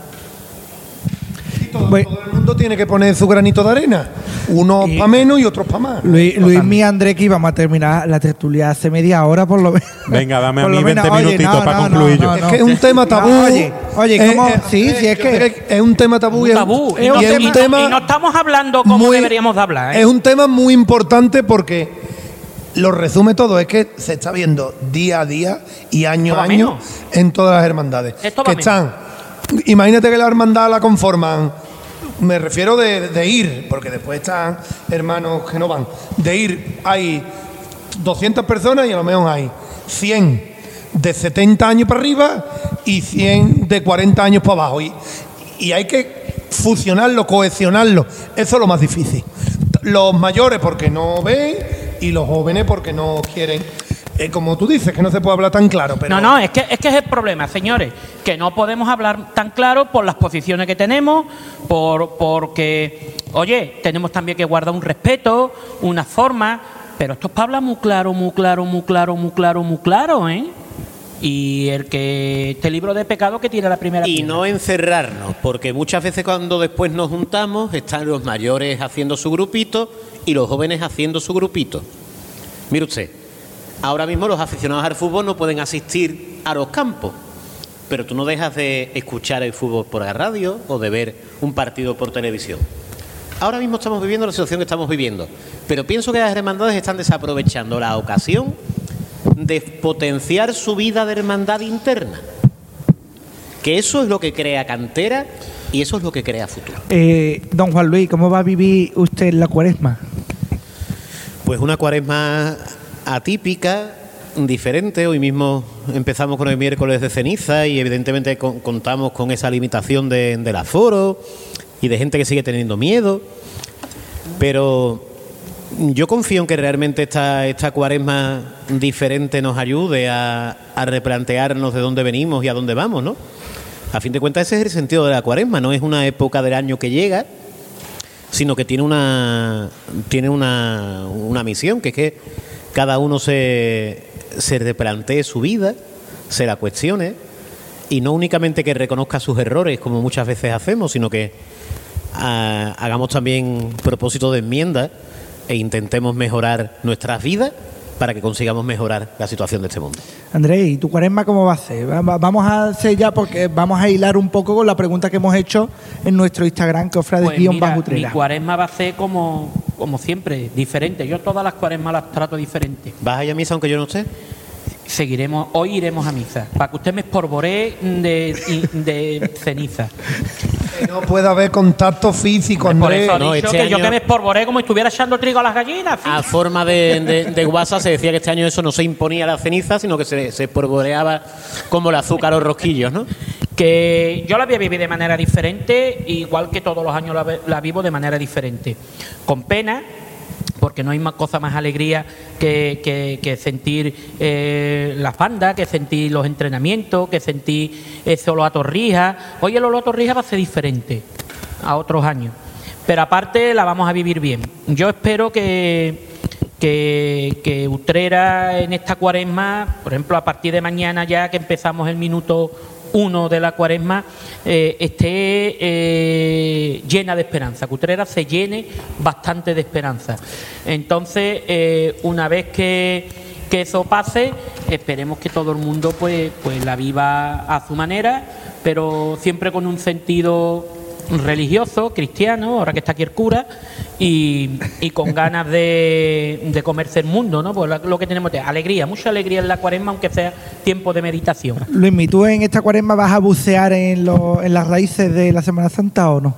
Todo, todo el mundo tiene que poner su granito de arena. Unos para menos y otros para más. Luis, Luis y André, que íbamos a terminar la tertulia hace media hora por lo menos. Venga, dame a mí lo 20 menos, oye, minutitos no, para no, concluir no, yo. Es no. que es un tema tabú. No, oye, oye, Eh, ¿cómo? eh, sí, sí, es que. es un tema tabú. y es- tabú. Y, Y, no, es y un tema. y no estamos hablando como muy- deberíamos de hablar. ¿eh? Es un tema muy importante porque lo resume todo. Es que se está viendo día a día y año Esto a año menos. en todas las hermandades. Esto que menos. están. Imagínate que la hermandad la conforman. Me refiero de, de ir, porque después están hermanos que no van. De ir, hay 200 personas y a lo mejor hay 100 de 70 años para arriba y 100 de 40 años para abajo. Y, y hay que fusionarlo, cohesionarlo. Eso es lo más difícil. Los mayores porque no ven y los jóvenes porque no quieren. Eh, como tú dices, que no se puede hablar tan claro. Pero No, no, es que, es que es el problema, señores, que no podemos hablar tan claro por las posiciones que tenemos, por porque, oye, tenemos también que guardar un respeto, una forma, pero esto es para hablar muy claro, muy claro, muy claro, muy claro, muy claro, ¿eh? Y el que este libro de pecado que tira la primera Y piedra. no encerrarnos, porque muchas veces cuando después nos juntamos están los mayores haciendo su grupito y los jóvenes haciendo su grupito. Mire usted, ahora mismo los aficionados al fútbol no pueden asistir a los campos, pero tú no dejas de escuchar el fútbol por la radio o de ver un partido por televisión. Ahora mismo estamos viviendo la situación que estamos viviendo, pero pienso que las hermandades están desaprovechando la ocasión de potenciar su vida de hermandad interna. Que eso es lo que crea cantera y eso es lo que crea futuro. Eh, don Juan Luis, ¿cómo va a vivir usted la cuaresma? Pues una cuaresma atípica, diferente. Hoy mismo empezamos con el miércoles de ceniza y evidentemente con- contamos con esa limitación de, del aforo y de gente que sigue teniendo miedo. Pero yo confío en que realmente esta, esta cuaresma diferente nos ayude a, a replantearnos de dónde venimos y a dónde vamos, ¿no? A fin de cuentas ese es el sentido de la cuaresma, no es una época del año que llega, sino que tiene una tiene una, una misión, que es que cada uno se, se replantee su vida, se la cuestione, y no únicamente que reconozca sus errores, como muchas veces hacemos, sino que ah, hagamos también propósito de enmienda e intentemos mejorar nuestras vidas para que consigamos mejorar la situación de este mundo. Andrés, ¿y tu cuaresma cómo va a ser? Va- va- Vamos a hacer ya porque vamos a hilar un poco con la pregunta que hemos hecho en nuestro Instagram, que ofrece Pues guion mira, bajo mi cuaresma va a ser como, como siempre, diferente. Yo todas las cuaresmas las trato diferente. ¿Vas a ir a misa aunque yo no esté? Seguiremos, hoy iremos a misa, para que usted me esporboree de, de ceniza. Que no puede haber contacto físico, Por eso no, dicho este que yo que me esporboré como si estuviera echando trigo a las gallinas. A forma de, de, de WhatsApp se decía que este año eso no se imponía la ceniza, sino que se, se como el azúcar o rosquillos, ¿no? que yo la voy a vivir de manera diferente, igual que todos los años la, la vivo de manera diferente. Con pena, porque no hay más cosa más alegría que, que- sentir eh, las bandas, que sentir los entrenamientos, que sentir ese olor a torrija. Hoy el olor a torrija va a ser diferente a otros años. Pero aparte la vamos a vivir bien. Yo espero que, que, que Utrera en esta cuaresma, por ejemplo, a partir de mañana ya que empezamos el minuto uno de la cuaresma, eh, esté eh, llena de esperanza, que Utrera se llene bastante de esperanza. Entonces, eh, una vez que, que eso pase, esperemos que todo el mundo pues, pues la viva a su manera, pero siempre con un sentido religioso, cristiano, ahora que está aquí el cura, y, y con ganas de, de comerse el mundo, ¿no? Pues lo que tenemos es alegría, mucha alegría en la cuaresma, aunque sea tiempo de meditación. Luismi, ¿tú en esta cuaresma vas a bucear en, lo- en las raíces de la Semana Santa o no?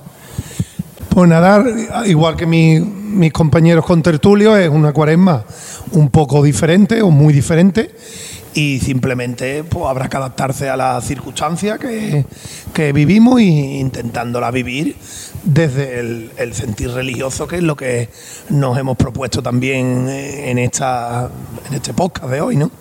Pues nadar, igual que mi- mis compañeros con tertulio, es una cuaresma un poco diferente o muy diferente y simplemente pues, habrá que adaptarse a las circunstancias que, que vivimos e intentándola vivir desde el, el sentir religioso, que es lo que nos hemos propuesto también en, esta, en este podcast de hoy, ¿no?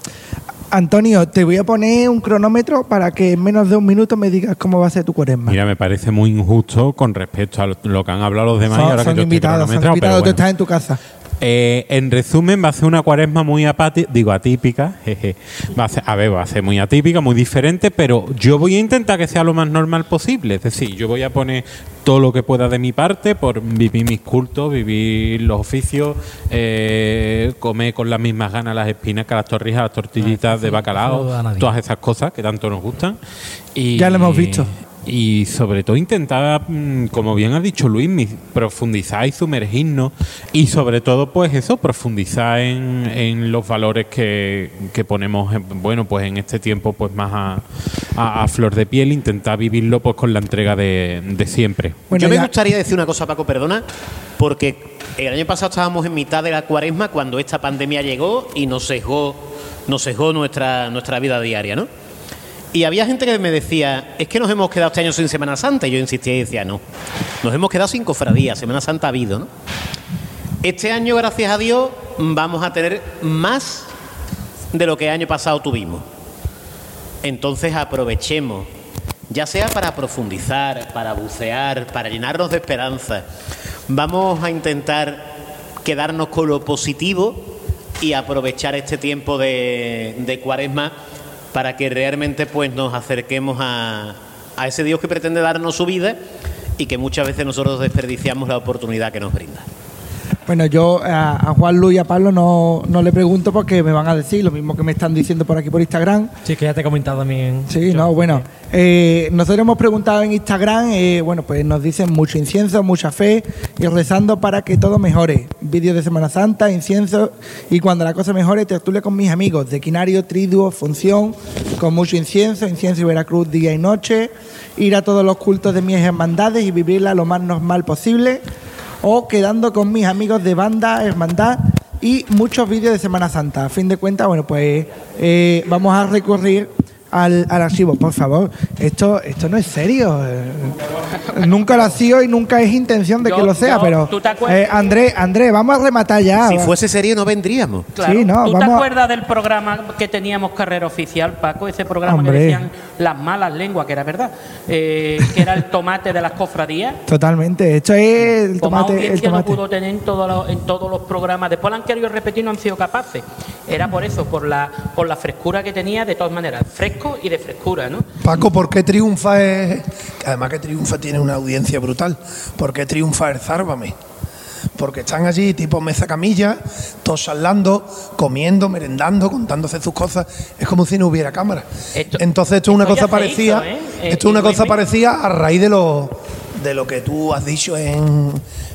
Antonio, te voy a poner un cronómetro para que en menos de un minuto me digas cómo va a ser tu cuaresma. Mira, me parece muy injusto con respecto a lo, que han hablado los demás y son ahora son que yo estoy invitados, son cronometrado, pero invitados, tú estás en tu casa. Eh, en resumen, va a ser una cuaresma muy apática, digo atípica, jeje. Va a, ser, a ver, va a ser muy atípica, muy diferente, pero yo voy a intentar que sea lo más normal posible. Es decir, yo voy a poner todo lo que pueda de mi parte por vivir mis cultos, vivir los oficios, eh, comer con las mismas ganas las espinacas, las torrijas, las tortillitas de eso no bacalao, todas esas cosas que tanto nos gustan. Y, Ya lo hemos visto. Y sobre todo intentar, mm, como bien ha dicho Luis, profundizar y sumergirnos y sobre todo pues eso, profundizar en, en los valores que, que ponemos, en- bueno, pues en este tiempo pues más a, a- a flor de piel, intentar vivirlo pues con la entrega de, de siempre. Bueno, Yo me ya- gustaría decir una cosa, Paco, perdona, porque el año pasado estábamos en mitad de la cuaresma cuando esta pandemia llegó y nos sesgó, nos sesgó nuestra, nuestra vida diaria, ¿no? Y había gente que me decía, es que nos hemos quedado este año sin Semana Santa. Y yo insistía y decía, no, nos hemos quedado sin cofradía, Semana Santa ha habido, ¿no? Este año, gracias a Dios, vamos a tener más de lo que el año pasado tuvimos. Entonces aprovechemos, ya sea para profundizar, para bucear, para llenarnos de esperanza. Vamos a intentar quedarnos con lo positivo y aprovechar este tiempo de, de cuaresma para que realmente pues, nos acerquemos a, a ese Dios que pretende darnos su vida y que muchas veces nosotros desperdiciamos la oportunidad que nos brinda. Bueno, yo a, a Juan Luis y a Pablo no, no le pregunto porque me van a decir lo mismo que me están diciendo por aquí por Instagram. Sí, que ya te he comentado también. Sí, no, bueno. eh, nosotros hemos preguntado en Instagram, eh, bueno, pues nos dicen mucho incienso, mucha fe y rezando para que todo mejore. Vídeos de Semana Santa, incienso y cuando la cosa mejore, tertulia con mis amigos de Quinario, Triduo, Función, con mucho incienso, incienso y Veracruz día y noche, ir a todos los cultos de mis hermandades y vivirla lo más normal posible o quedando con mis amigos de banda, hermandad y muchos vídeos de Semana Santa. A fin de cuentas, bueno, pues eh, vamos a recurrir al, al archivo. Por favor, esto, esto no es serio. Eh, nunca lo ha sido y nunca es intención de Yo- que lo sea, yo- pero ¿tú te acuerdas? eh, Andrés, Andrés, vamos a rematar ya. Si va. fuese serio no vendríamos. Claro. Sí, no, ¿Tú te a- acuerdas del programa que teníamos carrera oficial, Paco? Ese programa Hombre. que decían las malas lenguas, que era verdad, eh, que era el tomate de las cofradías. Totalmente. Esto es el Como tomate. El audiencia no tomate. pudo tener en todos los, en todos los programas. Después lo han querido repetir, no han sido capaces. Era por eso, por la, por la frescura que tenía, de todas maneras, fresco y de frescura, ¿no? Paco, ¿por qué triunfa es.? Además que triunfa tiene una audiencia brutal. ¿Por qué triunfa el Zárvame? Porque están allí, tipo mesa camilla, todos charlando, comiendo, merendando, contándose sus cosas. Es como si no hubiera cámara. Esto- Entonces, esto es una cosa parecida. hizo, ¿eh? Eh, Esto es una cosa parecida a raíz de los de lo que tú has dicho en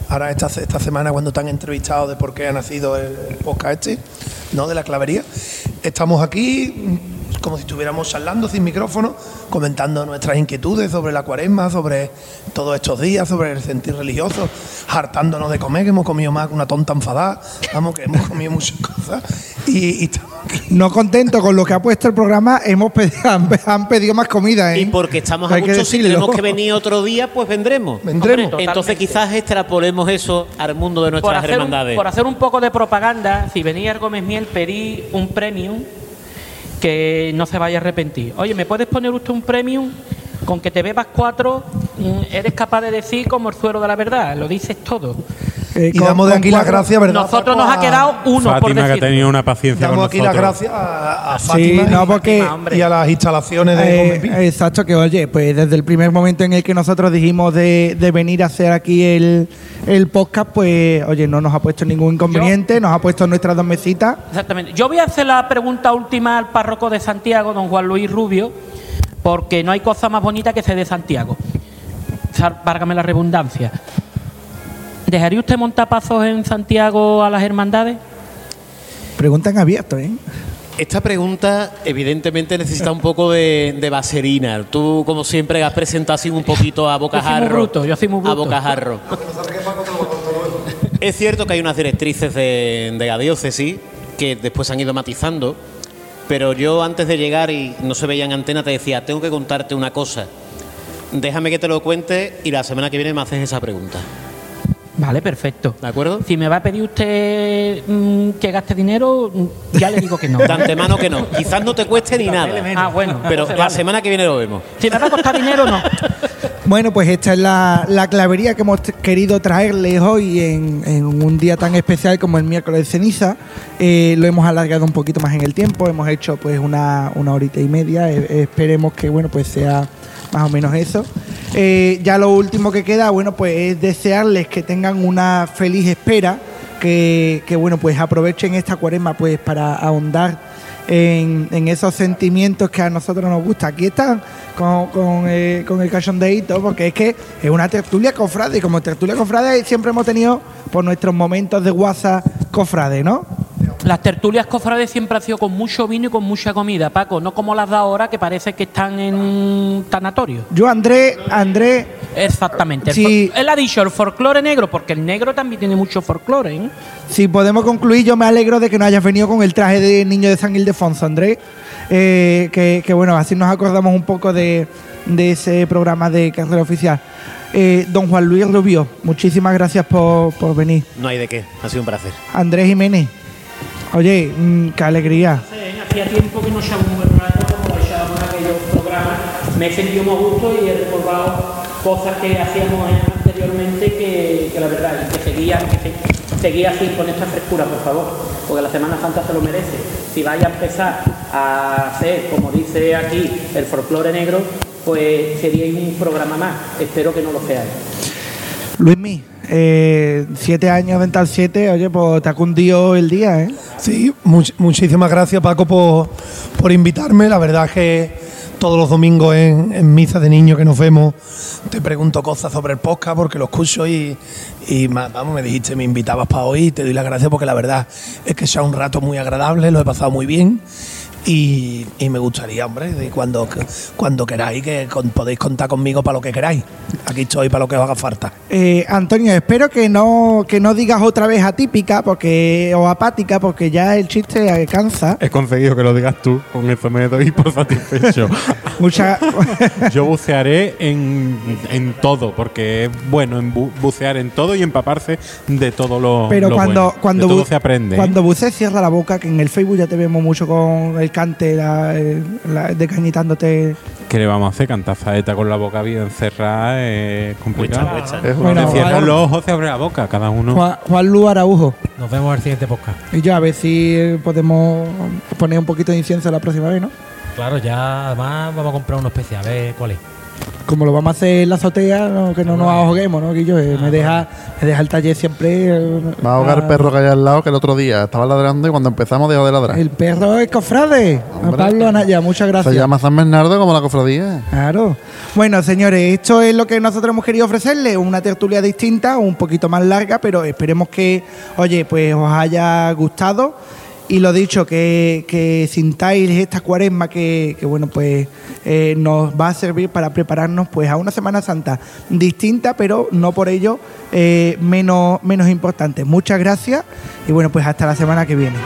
ahora esta, esta semana cuando te han entrevistado de por qué ha nacido el, podcast este, ¿no? De la clavería. Estamos aquí como si estuviéramos charlando sin micrófono, comentando nuestras inquietudes sobre la cuaresma, sobre todos estos días, sobre el sentir religioso, hartándonos de comer, que hemos comido más que una tonta enfadada, vamos, que hemos comido muchas cosas y, y. No contento con lo que ha puesto el programa, hemos pedido, han, han pedido más comida, ¿eh? Y porque estamos a Hay gusto, si tenemos que venir otro día, pues vendremos. Vendremos. Hombre, Entonces quizás extrapolemos eso al mundo de Por nuestras un, hermandades. por hacer un poco de propaganda, si venía el Gómez Miel, pedí un premium que no se vaya a arrepentir. Oye, ¿me puedes poner usted un premium? Con que te bebas cuatro, mm, eres capaz de decir como el suero de la verdad, lo dices todo. Eh, Y con- damos de aquí las gracias, ¿verdad? Nosotros Paco? nos ha quedado uno por Fátima que ha decir. tenido una paciencia Damos con aquí las gracias a, a Sí, Fátima y- no, porque Fátima, hombre. y a las instalaciones de Eh, exacto, que oye, pues desde el primer momento en el que nosotros dijimos de, de venir a hacer aquí el, el podcast, pues oye, no nos ha puesto ningún inconveniente, nos ha puesto nuestras dos mesitas. Exactamente. Yo voy a hacer la pregunta última al párroco de Santiago, don Juan Luis Rubio, porque no hay cosa más bonita que ser de Santiago. Válgame la redundancia. ¿Dejaría usted montar pasos en Santiago a las hermandades? Preguntan abierto, ¿eh? Esta pregunta evidentemente necesita un poco de, de vaselina. Tú, como siempre, has presentado así un poquito a Yo soy muy bocajarro. bruto, yo soy muy A bruto. bocajarro. es cierto que hay unas directrices de, de la diócesis que después se han ido matizando, pero yo antes de llegar y no se veía en antena te decía, tengo que contarte una cosa. Déjame que te lo cuente y la semana que viene me haces esa pregunta. Vale, perfecto. ¿De acuerdo? Si me va a pedir usted mm, que gaste dinero, mm, ya le digo que no. De antemano que no. Quizás no te cueste ni nada. Ah, bueno. Pero la vale. semana que viene lo vemos. Si me va a costar dinero, no. Bueno, pues esta es la, la clavería que hemos querido traerles hoy en, en un día tan especial como el miércoles de ceniza. Eh, lo hemos alargado un poquito más en el tiempo, hemos hecho pues una, una horita y media. Eh, esperemos que bueno pues sea más o menos eso. Eh, ya lo último que queda, bueno, pues es desearles que tengan una feliz espera, que, bueno, pues aprovechen esta cuaresma pues para ahondar en, esos sentimientos que a nosotros nos gusta. Aquí están con, con, eh, con el cachondeíto, porque es que es una tertulia cofrade, y como tertulia cofrade siempre hemos tenido por nuestros momentos de WhatsApp cofrade, ¿no? Las tertulias cofrades siempre han sido con mucho vino y con mucha comida, Paco, no como las de ahora que parece que están en tanatorio. Yo, André, André, Exactamente. Fol- Él ha dicho el folclore negro, porque el negro también tiene mucho folclore. ¿eh? si podemos concluir, yo me alegro de que no hayas venido con el traje de niño de San Ildefonso, André. Eh, que, que, bueno, así nos acordamos un poco de, de ese programa de carrera oficial. Eh, don Juan Luis Rubio, muchísimas gracias por, por venir. No hay de qué. Ha sido un placer. Andrés Jiménez, oye, mm, qué alegría. Hacía tiempo que no echaba un buen rato como echábamos aquellos programas. Me he sentido muy gusto y he recordado cosas que hacíamos anteriormente que, que la verdad, que seguía, que se- seguía así con esta frescura, por favor, porque la Semana Santa se lo merece. Si vaya a empezar a hacer, como dice aquí, el folclore negro, pues sería un programa más. Espero que no lo seáis. Luismi, eh, siete años Dental 7, oye, pues te ha cundido el día, ¿eh? Sí, much- muchísimas gracias Paco por, por invitarme. La verdad es que todos los domingos en, en misa de niños que nos vemos te pregunto cosas sobre el podcast porque lo escucho y, y vamos, me dijiste, me invitabas para hoy y te doy las gracias porque la verdad es que sea un rato muy agradable, lo he pasado muy bien. Y, y me gustaría, hombre, de cuando, cuando queráis, que con- podéis contar conmigo para lo que queráis. Aquí estoy para lo que os haga falta. Eh, Antonio, espero que no, que no digas otra vez atípica porque, o apática porque ya el chiste cansa. He conseguido que lo digas tú, con eso me doy por satisfecho. Mucha, Yo bucearé en, en todo, porque es bueno en bu- bucear en todo y empaparse de todo lo pero lo cuando, bueno. cuando, de todo bu- se aprende. ¿eh? cuando bucees, cierra la boca, que en el Facebook ya te vemos mucho con el cante, la, eh, la- decañitándote. ¿Qué le vamos a hacer? Cantar saeta con la boca bien cerrada es complicado. Huecha, huecha. Es Bueno, te cierran Juan- los ojos, se abre la boca, cada uno. Juan, Juan Lu Araujo. Nos vemos en el siguiente podcast. Y yo a ver si eh, podemos poner un poquito de incienso la próxima vez, ¿no? Claro, ya además vamos a comprar uno especial. A ver cuál es. Como lo vamos a hacer en la azotea, no, que no nos ahoguemos, ¿no, Guillo? Eh, me, deja, me deja el taller siempre. eh, Va a ahogar ah, el perro que hay al lado, que el otro día estaba ladrando y cuando empezamos dejó de ladrar. El perro es cofrade. Hombre. Pablo Anaya, muchas gracias. Se llama San Bernardo como la cofradía. Claro. Bueno, señores, esto es lo que nosotros hemos querido ofrecerles, una tertulia distinta, un poquito más larga, pero esperemos que, oye, pues os haya gustado. Y lo dicho, que, que sintáis esta cuaresma que, que, bueno, pues eh, nos va a servir para prepararnos pues a una Semana Santa distinta, pero no por ello eh, menos, menos importante. Muchas gracias y bueno, pues hasta la semana que viene.